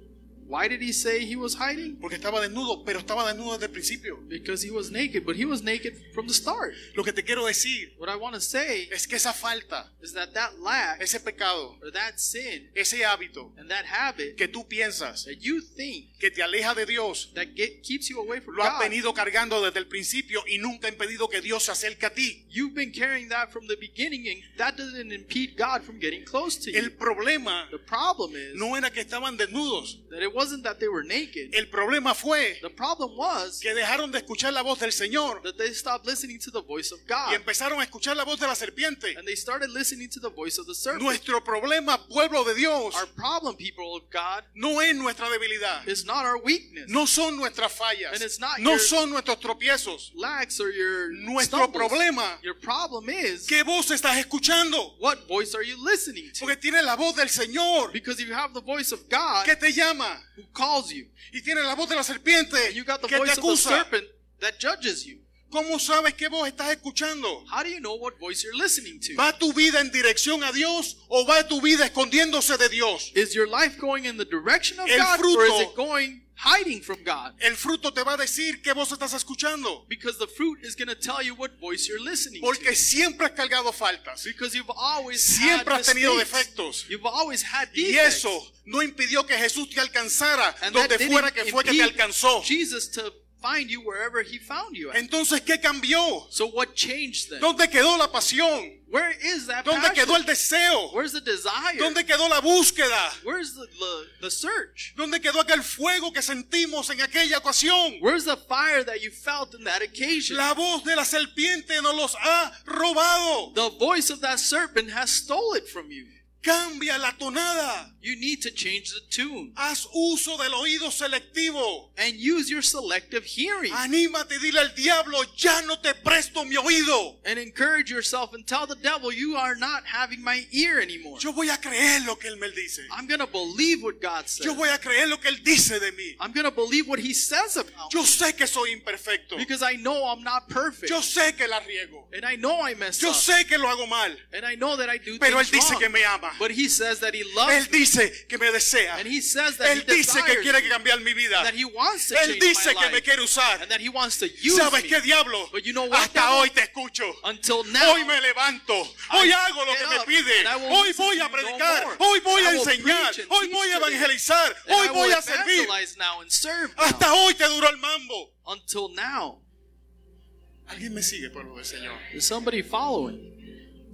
Why did he say he was hiding? Porque estaba desnudo, pero estaba desnudo desde el principio. Because he was naked, but he was naked from the start. Lo que te quiero decir What I want to say es que esa falta, is that that lack ese pecado, or that sin ese hábito and that habit que tú piensas that you think que te aleja de Dios, that get, keeps you away from lo has God, venido cargando desde el principio y nunca ha impedido que Dios se acerque a ti. you've been carrying that from the beginning, and that doesn't impede God from getting close to you. El problema The problem is no era que estaban desnudos. that it wasn't that they were naked. El problema fue The problem was que dejaron de escuchar la voz del Señor that they stopped listening to the voice of y God empezaron a escuchar la voz de la serpiente. and they started listening to the voice of the serpent. Nuestro problema, pueblo de Dios, Our problem, people of God, no es nuestra debilidad. is not our weakness. No son nuestras fallas. And it's not No your- son nuestros tropiezos. or your Nuestro stumbles. problema, Your problem is ¿qué voz estás escuchando? what voice are you listening to? Porque tienes la voz del Señor Because if you have the voice of God que te llama who calls you, y tienes la voz de la serpiente and you got the que te voice of the acusa. serpent that judges you, ¿Cómo sabes qué voz estás escuchando? how do you know what voice you're listening to? ¿Va tu vida en dirección a Dios o va tu vida escondiéndose de Dios? Is your life going in the direction of El God or fruto- is it going hiding from God? El fruto te va a decir qué voz estás escuchando. Because the fruit is going to tell you what voice you're listening Porque to. siempre has cargado faltas. Because you've always Siempre had has tenido mistakes. defectos. You've always had Y defects. eso no impidió que Jesús te alcanzara And donde fuera que fue que te alcanzó. Jesus to find you wherever he found you at. Entonces, ¿qué cambió? So what changed then? ¿Dónde quedó la pasión? Where is that ¿Dónde passion? quedó el deseo? Where's the desire? ¿Dónde quedó la búsqueda? Where's the, the, the search? ¿Dónde quedó aquel fuego que sentimos en aquella ocasión? Where's the fire that you felt in that occasion? La voz de la serpiente nos los ha robado. The voice of that serpent has stole it from you. Cambia la tonada. You need to change the tune Haz uso del oído selectivo. and use your selective hearing Anímate, dile al diablo, ya no te presto mi oído. and encourage yourself and tell the devil you are not having my ear anymore. Yo voy a creer lo que él me dice. I'm going to believe what God says. Yo voy a creer lo que él dice de mí. I'm going to believe what he says about me Yo sé que soy imperfecto. because I know I'm not perfect. Yo sé que la riego. And I know I mess Yo up. sé que lo hago mal. And I know that I do Pero él dice wrong. que me ama. But he says that he loves Él me. dice que me desea. And he says that Él he dice que quiere me, cambiar mi vida. that he wants to Él dice my que me life. quiere usar. And that he wants to use ¿Sabes me. qué diablo? But you know what, Hasta devil? hoy te escucho. Until now, Hoy me levanto. I Hoy hago lo que me pide. and I Hoy voy a no predicar. more. Hoy voy a I enseñar. and Hoy voy a evangelizar. and Hoy I voy a servir. and. Hasta hoy te duró el mambo. Until now. Alguien me sigue, pueblo del Señor. Is somebody following?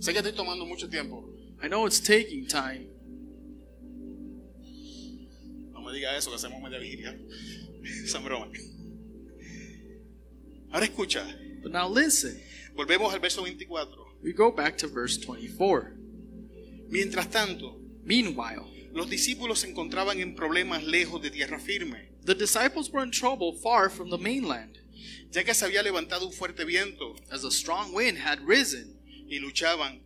Sé que estoy tomando mucho tiempo. I know it's taking time. No me diga eso, que hacemos media vigilia. Esa broma. Ahora escucha, But now listen. volvemos al verso 24. We go back to verse 24. Mientras tanto, Meanwhile, los discípulos se encontraban en problemas lejos de tierra firme, the disciples were in trouble far from the mainland, ya que se había levantado un fuerte viento as a strong wind had risen, y luchaban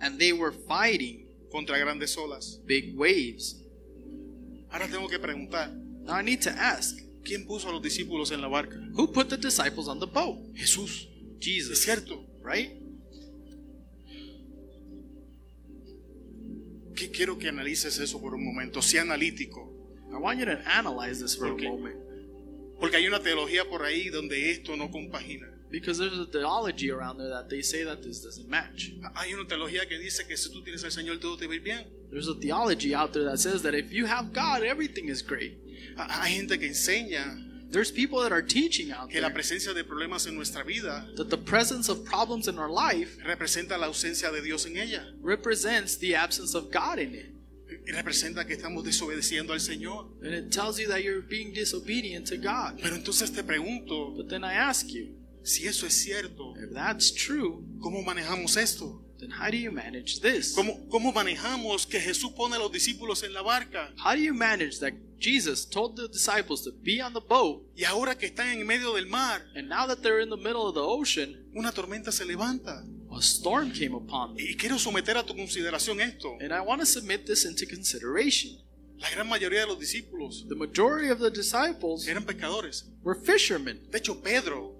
and they were fighting contra grandes olas. big waves. Ahora tengo que preguntar, Now I need to ask, ¿quién puso a los discípulos en la barca? who put the disciples on the boat? Jesús. Es Jesus, cierto. right? Que quiero que analices eso por un momento, sea analítico. I want you to analyze this for a Okay. moment. Porque hay una teología por ahí donde esto no compagina. Because there's a theology around there that they say that this doesn't match. Ah, hay una teología que dice que si tú tienes al Señor todo te va a ir bien. There's a theology out there that says that if you have God, everything is great. Ah, hay gente que enseña There's people that are teaching out que la there presencia de problemas en nuestra vida that the presence of problems in our life representa la ausencia de Dios en ella. represents the absence of God in it. Representa que estamos desobedeciendo al Señor. And it tells you that you're being disobedient to God. Pero entonces te pregunto, But then I ask you, si eso es cierto, if that's true, ¿cómo manejamos esto? then how do you manage this? ¿Cómo, ¿Cómo manejamos que Jesús pone a los discípulos en la barca How do you manage that Jesus told the disciples to be on the boat, y ahora que están en medio del mar, and now that they're in the middle of the ocean, una tormenta se levanta? a storm came upon them? Y quiero someter a tu consideración esto. And I want to submit this into consideration. La gran mayoría de los discípulos The majority of the disciples eran pescadores. were fishermen. De hecho, Pedro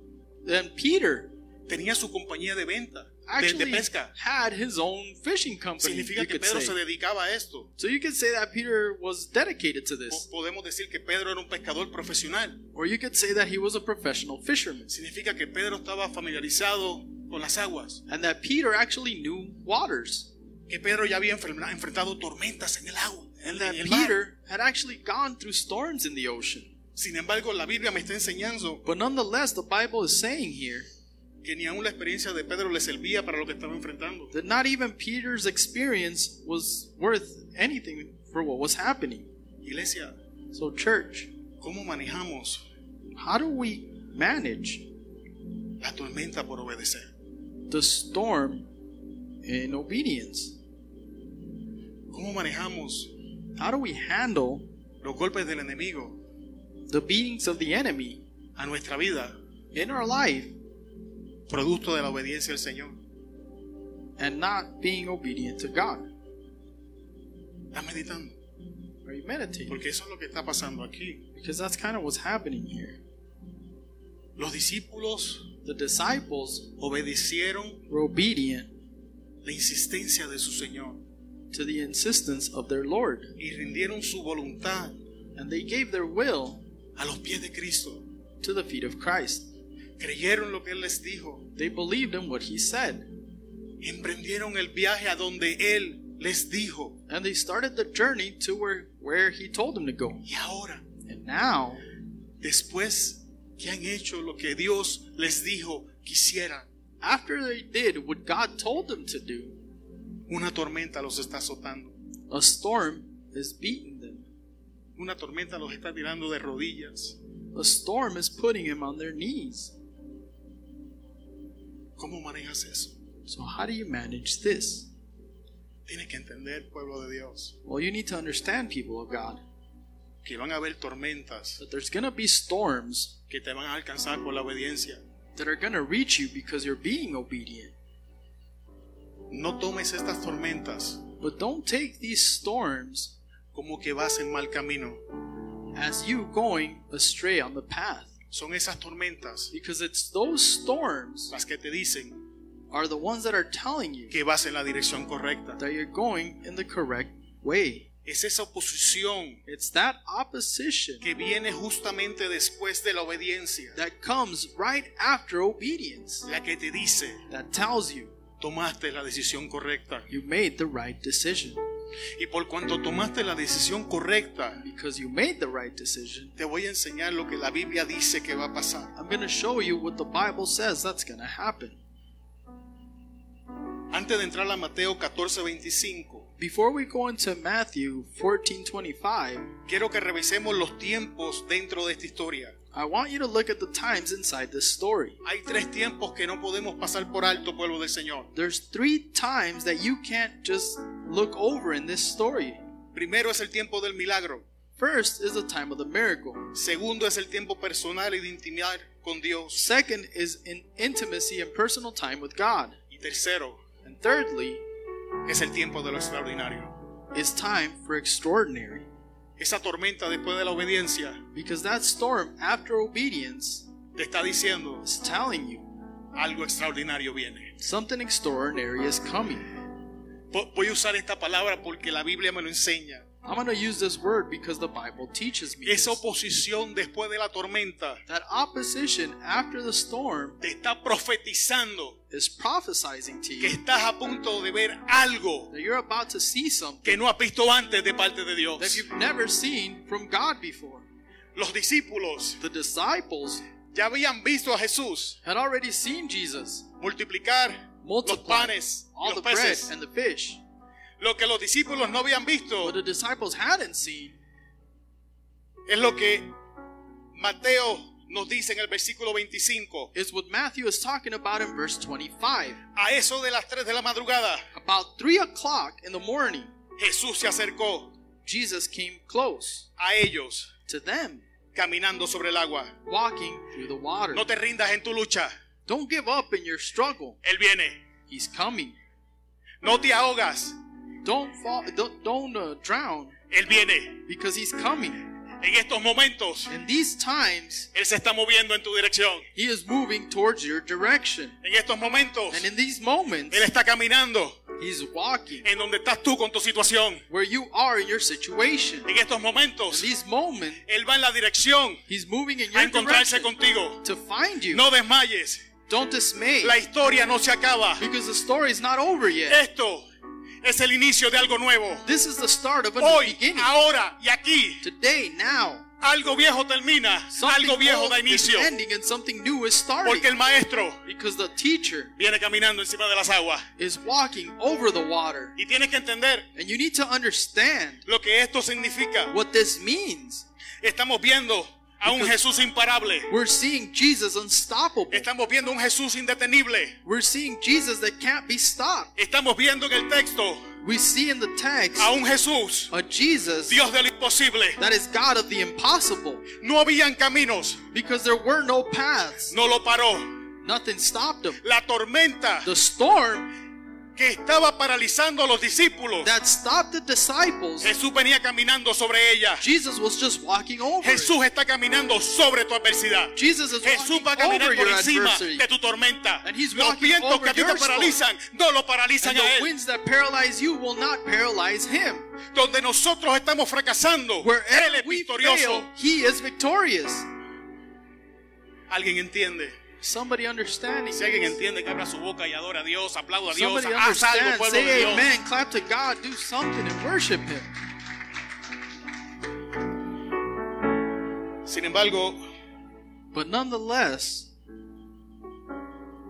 And Peter tenía su compañía de venta, de, de pesca. had his own fishing company. Significa que Pedro se dedicaba a esto. So you could say that Peter was dedicated to this. Podemos decir que Pedro era un pescador profesional. Or you could say that he was a professional fisherman. Significa que Pedro estaba familiarizado con las aguas. And that Peter actually knew waters. Que Pedro ya había enfren- enfrentado tormentas en el agua. And that. Peter had actually gone through storms in the ocean. Sin embargo, la Biblia me está enseñando But nonetheless, the Bible is saying here que ni aún la experiencia de Pedro le servía para lo que estaba enfrentando. that not even Peter's experience was worth anything for what was happening. Iglesia, So, church, ¿cómo manejamos how do we manage la tormenta por obedecer? the storm in obedience? ¿Cómo manejamos How do we handle los golpes del enemigo the beatings of the enemy a nuestra vida, in our life producto de la obediencia al Señor? and not being obedient to God? ¿Estás meditando? Are you meditating? Porque eso es lo que está pasando aquí. Because that's kind of what's happening here. Los discípulos The disciples obedecieron were obedient la insistencia de su Señor to the insistence of their Lord, y rindieron su voluntad and they gave their will a los pies de Cristo. to the feet of Christ. Creyeron lo que Él les dijo. They believed in what he said, Emprendieron el viaje a donde Él les dijo. and they started the journey to where, where he told them to go. Y ahora, And now, después que han hecho lo que Dios les dijo que hicieran, after they did what God told them to do, una tormenta los está azotando. a storm is beating. Una tormenta los está tirando de rodillas. A storm is putting them on their knees. ¿Cómo manejas eso? So, how do you manage this? Tienes que entender, pueblo de Dios, Well, you need to understand, people of God, que van a haber tormentas that there's going to be storms que te van a alcanzar por la obediencia. that are going to reach you because you're being obedient. No tomes estas tormentas But don't take these storms como que vas en mal camino. as you going astray on the path. Son esas tormentas Because it's those storms las que te dicen are the ones that are telling you que vas en la dirección correcta. that you're going in the correct way. Es esa oposición It's that opposition que viene justamente después de la obediencia that comes right after obedience la que te dice that tells you tomaste la decisión correcta. you made the right decision. Y por cuanto tomaste la decisión correcta, Because you made the right decision, te voy a enseñar lo que la Biblia dice que va a pasar. I'm going to show you what the Bible says that's going to happen. Antes de entrar a Mateo 14:25, Before we go into Matthew 14:25, quiero que revisemos los tiempos dentro de esta historia. I want you to look at the times inside this story. Hay tres tiempos que no podemos pasar por alto, pueblo del Señor. There's three times that you can't just look over in this story. Primero es el tiempo del milagro. First is the time of the miracle. Segundo es el tiempo personal y de intimidad con Dios. Second is in intimacy and personal time with God. Y tercero And thirdly es el tiempo de lo extraordinario. is time for extraordinary. Esa tormenta después de la obediencia Because that storm after obedience te está diciendo is telling you algo extraordinario viene. something extraordinary is coming. Vo- Voy a usar esta palabra porque la Biblia me lo enseña. I'm going to use this word because the Bible teaches me. Esa oposición después de la tormenta that opposition after the storm te está profetizando is prophesizing to que you estás a punto de ver algo that you're about to see something que no has visto antes de parte de that Dios. you've never seen from God before. Los discípulos The disciples ya habían visto a Jesús had already seen Jesus multiplicar los multiply panes y all los the bread peces. and the fish. Lo que los discípulos no habían visto What the disciples hadn't seen es lo que Mateo nos dice en el versículo 25. is what Matthew is talking about in verse 25. A eso de las 3 de la madrugada, About 3 o'clock in the morning, Jesús se acercó Jesus came close a ellos to them, caminando sobre el agua. walking through the water. No te rindas en tu lucha. Don't give up in your struggle. Él viene. He's coming. No te ahogas. Don't fall. Don't, don't uh, drown Él viene. because he's coming. En estos momentos, In these times, Él se está moviendo en tu dirección. he is moving towards your direction. En estos momentos, And in these moments, Él está caminando he's walking en donde estás tú con tu situación. where you are in your situation. En estos In momentos, these moments, Él va en la dirección he's moving in a your encontrarse direction contigo. to find you. No desmayes. Don't dismay La historia no se acaba. because the story is not over yet. Esto es el inicio de algo nuevo. This is the start of a new Hoy, beginning. ahora y aquí, Today, now, algo viejo termina, something algo viejo da inicio. Porque el maestro the teacher viene caminando encima de las aguas. is walking over the water. Y tienes que entender And you need to understand lo que esto significa. what this means. Estamos viendo a un Jesús imparable. We're seeing Jesus unstoppable. Estamos viendo un Jesús indetenible. We're seeing Jesus that can't be stopped. Estamos viendo en el texto We see in the text a un Jesús, a Jesus Dios de lo imposible. that is God of the impossible No habían caminos, because there were no paths. no lo paró. Nothing stopped him. La tormenta The storm que estaba paralizando a los discípulos, that stopped the disciples, Jesús venía caminando sobre ella. Jesus was just walking over. Jesús está caminando sobre tu adversidad. Jesus is Jesús va a caminar por encima adversity. de tu tormenta. And he's Los vientos que a ti te paralizan no lo paralizan And a the él. winds that paralyze you will not paralyze him. Donde nosotros estamos fracasando, él Wherever es we victorioso. fail, he is victorious. ¿Alguien entiende? Somebody understanding. Si alguien entiende que abra su boca y adora a Dios, aplauda a Dios, Somebody haz algo, pueblo de Say Dios. amen. Clap to God. Do something and worship him. Sin embargo, But nonetheless,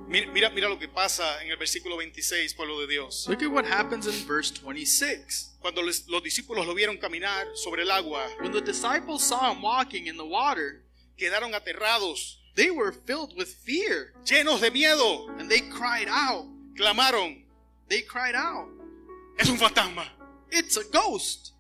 mi- mira, mira lo que pasa en el versículo 26, pueblo de Dios. look at what happens in verse 26. Cuando les- los discípulos lo vieron caminar sobre el agua, When the disciples saw him walking in the water, quedaron aterrados, they were filled with fear llenos de miedo, and they cried out. clamaron, They cried out, es un fantasma. It's a ghost.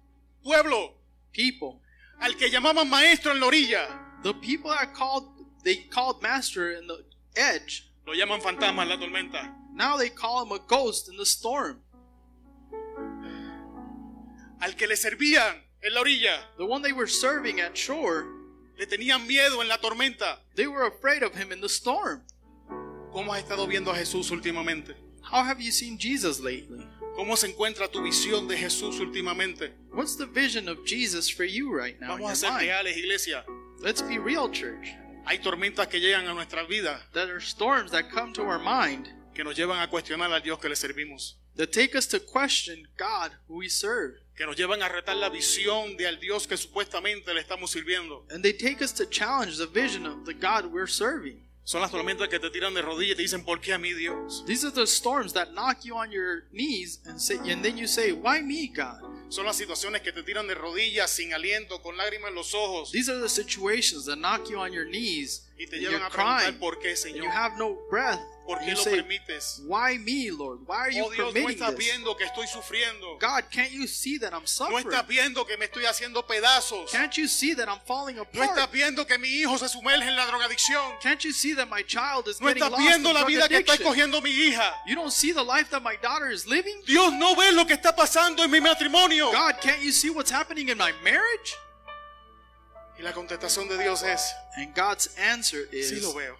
Pueblo, People. al que llamaban maestro en la orilla, The people that called they called master in the edge. lo llaman fantasma en la tormenta. Now they call him a ghost in the storm. Al que le servían en la orilla, The one they were serving at shore, le tenían miedo en la tormenta. they were afraid of him in the storm. ¿Cómo has estado viendo a Jesús últimamente? How have you seen Jesus lately? ¿Cómo se encuentra tu visión de Jesús últimamente? What's the vision of Jesus for you right now? Vamos a ser reales, iglesia. Let's be real, church. Hay tormentas que llegan a nuestra vida There are storms that come to our mind que nos llevan a cuestionar al Dios que le servimos, that take us to question God who we serve. Que nos llevan a retar la visión de al Dios que supuestamente le estamos sirviendo. And they take us to challenge the vision of the God we're serving. Son las tormentas que te tiran de rodillas y te dicen, ¿por qué a mí Dios? These are the storms that knock you on your knees and say and then you say, Why me, God? Son las situaciones que te tiran de rodillas, sin aliento, con lágrimas en los ojos These are the situations that knock you on your knees y te llevan a preguntar crying por qué, and you Señor. have no breath. ¿Por qué lo say, permites? Why me, Lord? Why are you Oh Dios, no permitting estás this? viendo que estoy sufriendo. God, can't you see that I'm No suffering? estás viendo que me estoy haciendo pedazos. Can't you see that I'm falling No apart? estás viendo que mi hijo se sumerge en la drogadicción. Can't you see that my child is No estás viendo la vida que está addiction? escogiendo mi hija. You don't see the life that my daughter is living? Dios no ve lo que está pasando en mi matrimonio. God, can't you see what's happening in my marriage? Y la contestación de Dios es, And God's answer is, sí lo veo.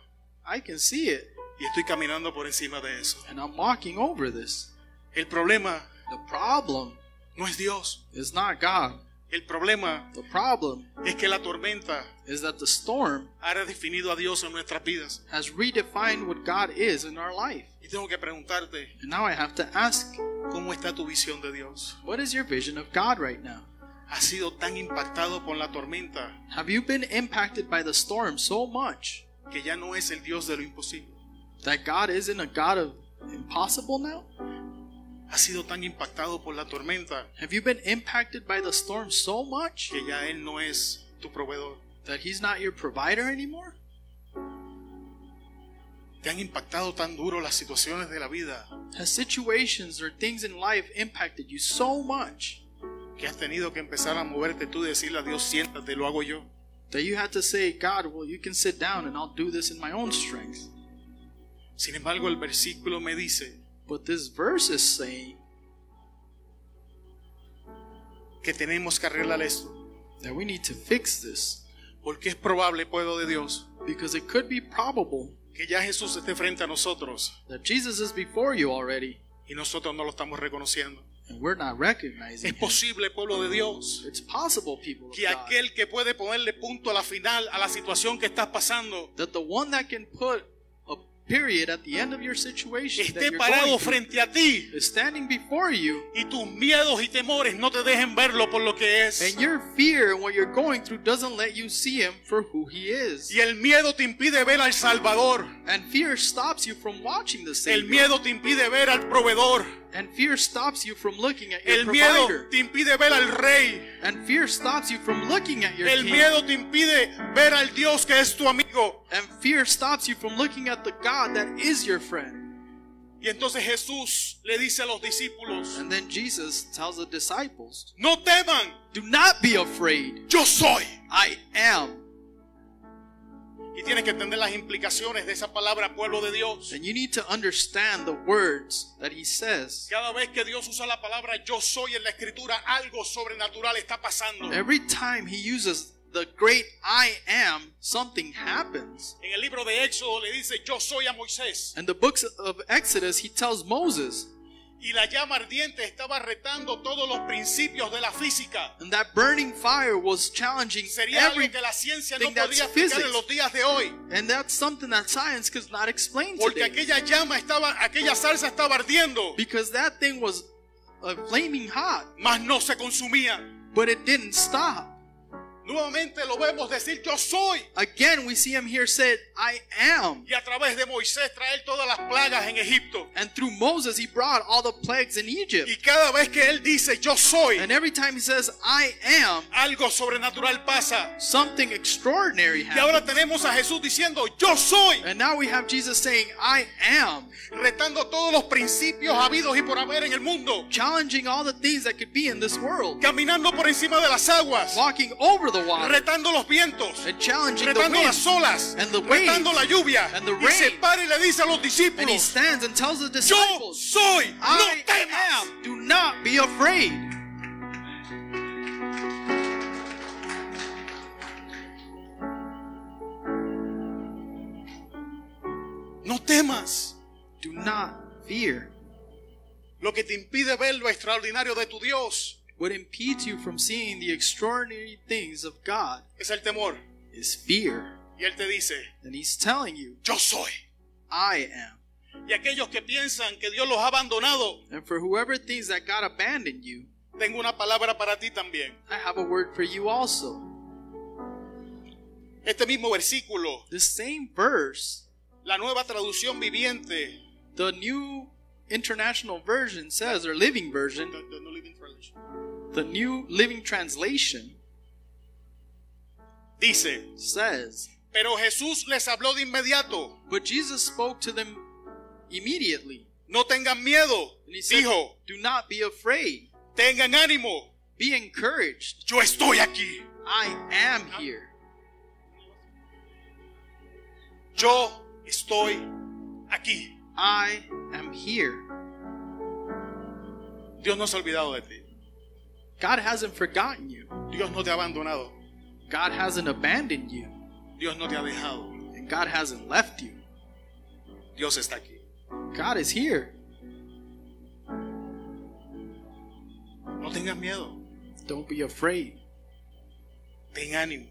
I can see it, Y estoy caminando por encima de eso. and I'm walking over this. El problema The problem no es Dios. is not God. El problema The problem es que la tormenta is that the storm ha redefinido a Dios en nuestras vidas. has redefined what God is in our life. Y tengo que preguntarte, And now I have to ask, ¿cómo está tu visión de Dios? what is your vision of God right now? ¿Has sido tan impactado por la tormenta Have you been impacted by the storm so much que ya no es el Dios de lo imposible? that God isn't a God of impossible now? ¿Has sido tan impactado por la tormenta Have you been impacted by the storm so much que ya Él no es tu proveedor? that He's not your provider anymore? ¿Te han impactado tan duro las situaciones de la vida Has situations or things in life impacted you so much que has tenido que empezar a moverte tú y decirle a Dios, siéntate, lo hago yo? that you had to say, God, well, you can sit down and I'll do this in my own strength? Sin embargo, el versículo me dice But this verse is saying que tenemos que arreglar esto, that we need to fix this porque es probable, pueblo de Dios, because it could be probable que ya Jesús esté frente a nosotros that Jesus is before you already y nosotros no lo estamos reconociendo. and we're not recognizing Es him. posible, pueblo de Dios, It's possible, people of que God, aquel que puede ponerle punto a la final a la situación que estás pasando that the one that can put period at the end of your situation esté parado frente a ti is standing before you y tus miedos y temores no te dejen verlo por lo que es. and your fear and what you're going through doesn't let you see him for who he is Y el miedo te impide ver al Salvador. and fear stops you from watching the El Savior miedo te impide ver al proveedor. And fear stops you from looking at your El miedo provider te impide ver al rey. and fear stops you from looking at your El king miedo te impide ver al Dios que es tu amigo. and fear stops you from looking at the God that is your friend Y entonces Jesús le dice a los discípulos, and then Jesus tells the disciples no teman, do not be afraid yo soy. I am Y tienes que entender las implicaciones de esa palabra pueblo de Dios. And you need to understand the words that he says. Cada vez que Dios usa la palabra yo soy en la escritura, algo sobrenatural está pasando. Every time he uses the great I am, something happens. En el libro de Éxodo le dice yo soy a Moisés. In the books of Exodus, he tells Moses, Y la llama ardiente estaba retando todos los principios de la física. and that burning fire was challenging Sería algo every, que la ciencia no podría explicar physics. en los días de hoy. and that's something that science could not explain Porque today. aquella llama estaba, aquella salsa estaba ardiendo, Because that thing was uh, flaming hot, mas no se consumía. but it didn't stop. Nuevamente lo vemos decir yo soy. Again, we see him here said, I am. Y a través de Moisés traer todas las plagas en Egipto. And through Moses, he brought all the plagues in Egypt. Y cada vez que él dice yo soy, And every time he says, I am, algo sobrenatural pasa. something extraordinary Y ahora happens. tenemos a Jesús diciendo yo soy, And now we have Jesus saying, I am, retando todos los principios habidos y por haber en el mundo, challenging all the things that could be in this world, caminando por encima de las aguas, walking over the water, retando los vientos, and challenging the retando las olas, and the waves, retando la lluvia. and the Y se rain. para y le dice a los And he discípulos, stands and tells the yo disciples, soy, no temas. am, do not be afraid. No temas. Do not fear. Lo que te impide ver lo extraordinario de tu Dios What impedes you from seeing the extraordinary things of God es el temor. is fear. Y Él te dice, And he's telling you, yo soy. I am. Y aquellos que piensan que Dios los ha abandonado, And for whoever thinks that God abandoned you, tengo una palabra para ti también. I have a word for you also. Este mismo versículo, The same verse, la nueva traducción viviente, the new international version says, or living version, the- the New Living Translation, The New Living Translation dice, says, pero Jesús les habló de inmediato, But Jesus spoke to them immediately. no tengan miedo, said, dijo, Do not be afraid. tengan ánimo, Be encouraged. yo estoy aquí, I am here. yo estoy aquí. I am here. Dios no se ha olvidado de ti, God hasn't forgotten you. Dios no te ha abandonado, God hasn't abandoned you. Dios no te ha dejado, And God hasn't left you. Dios está aquí. God is here. No tengas miedo, Don't be afraid, ten ánimo.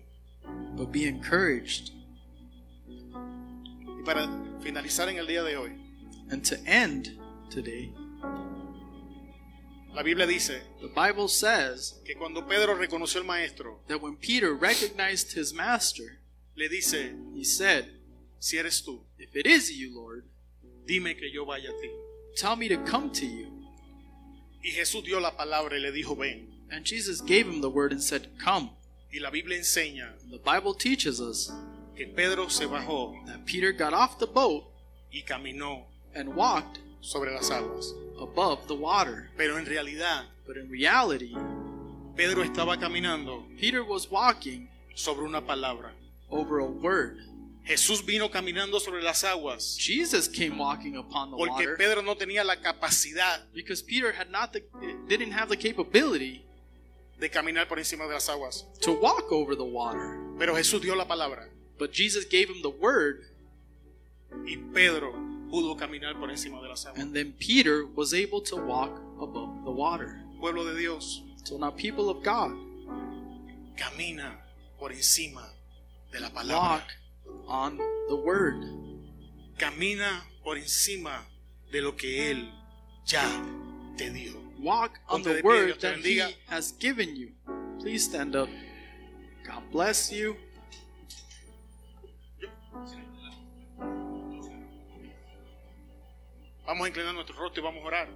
but be encouraged. Y para finalizar en el día de hoy, And to end today, la Biblia dice the Bible says que cuando Pedro reconoció al maestro, that when Peter recognized his master, le dice, he said, si eres tú, If it is you, Lord, dime que yo vaya a ti. tell me to come to you. Y Jesús dio la palabra y le dijo, ven. And Jesus gave him the word and said, Come. Y la Biblia enseña the Bible teaches us que Pedro se bajó that Peter got off the boat y caminó and walked sobre las aguas. above the water. Pero en realidad, But in reality, Pedro estaba caminando Peter was walking sobre una palabra. over a word. Jesús vino caminando sobre las aguas Jesus came walking upon the porque water Pedro no tenía la capacidad because Peter had not the didn't have the capability de caminar por encima de las aguas. to walk over the water. Pero Jesús dio la palabra But Jesus gave him the word, y Pedro pudo caminar por encima de las aguas. and then Peter was able to walk above the water. Pueblo de Dios, So now, people of God, camina por encima de la palabra. walk on the word. Camina por encima de lo que Él ya te dijo. Walk on the word that He has given you. Please stand up. God bless you. Vamos a inclinar nuestro rostro y vamos a orar.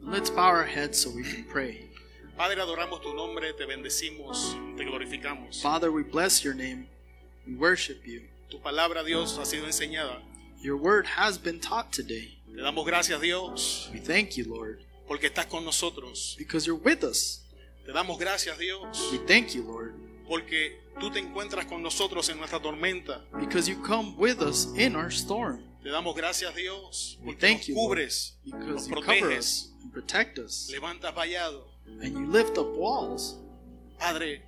Let's bow our heads so we can pray. Padre, adoramos tu nombre, te bendecimos, te glorificamos. Father, we bless your name. We worship you. Tu palabra, Dios, ha sido enseñada. Your word has been taught today. Te damos gracias, Dios, We thank you, Lord, porque estás con nosotros. because you're with us. Te damos gracias, Dios, We thank you, Lord, porque tú te encuentras con nosotros en nuestra tormenta. because you come with us in our storm. Te damos gracias, Dios, porque nos cubres, nos proteges, levantas vallado. and you lift up walls. Padre,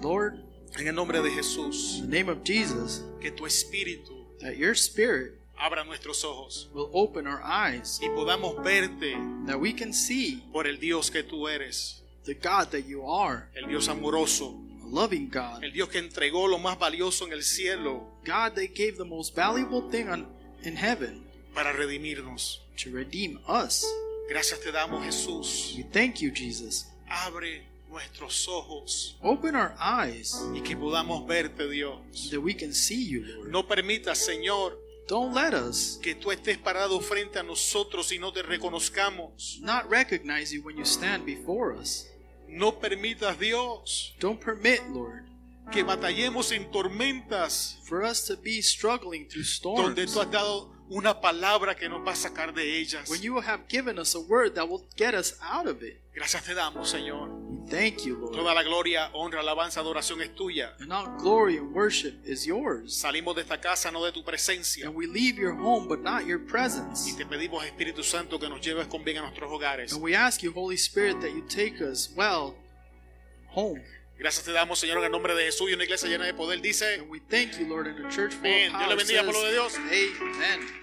Lord, en el nombre de Jesús, in the name of Jesus, que tu espíritu that your spirit abra nuestros ojos will open our eyes, y podamos verte that we can see por el Dios que tú eres, the God that you are, el Dios amoroso, a loving God, el Dios que entregó lo más valioso en el cielo God that gave the most valuable thing on, in heaven para redimirnos. to redeem us. Gracias te damos, Jesús. We thank you, Jesus. Abre nuestros ojos Open our eyes y que podamos verte, Dios. that we can see you, Lord. No permitas, Señor, Don't let us que tú estés parado frente a nosotros y no te reconozcamos. not recognize you when you stand before us. No permitas, Dios, Don't permit, Lord, que batallemos en tormentas for us to be struggling through donde storms tú has dado una palabra que nos va a sacar de ellas. when you have given us a word that will get us out of it. Gracias te damos, Señor. Thank you, Lord. Toda la gloria, honra, alabanza, adoración es tuya. And all glory and worship is yours. Salimos de esta casa no de tu presencia. And we leave your home, but not your Y presence. te pedimos, Espíritu Santo, que nos lleves con bien a nuestros hogares. And we ask you, Holy Spirit, that you take us well home. Gracias te damos, Señor, en el nombre de Jesús y una iglesia llena de poder. Dice, Amén. Dios le bendiga, pueblo de Dios. Amen.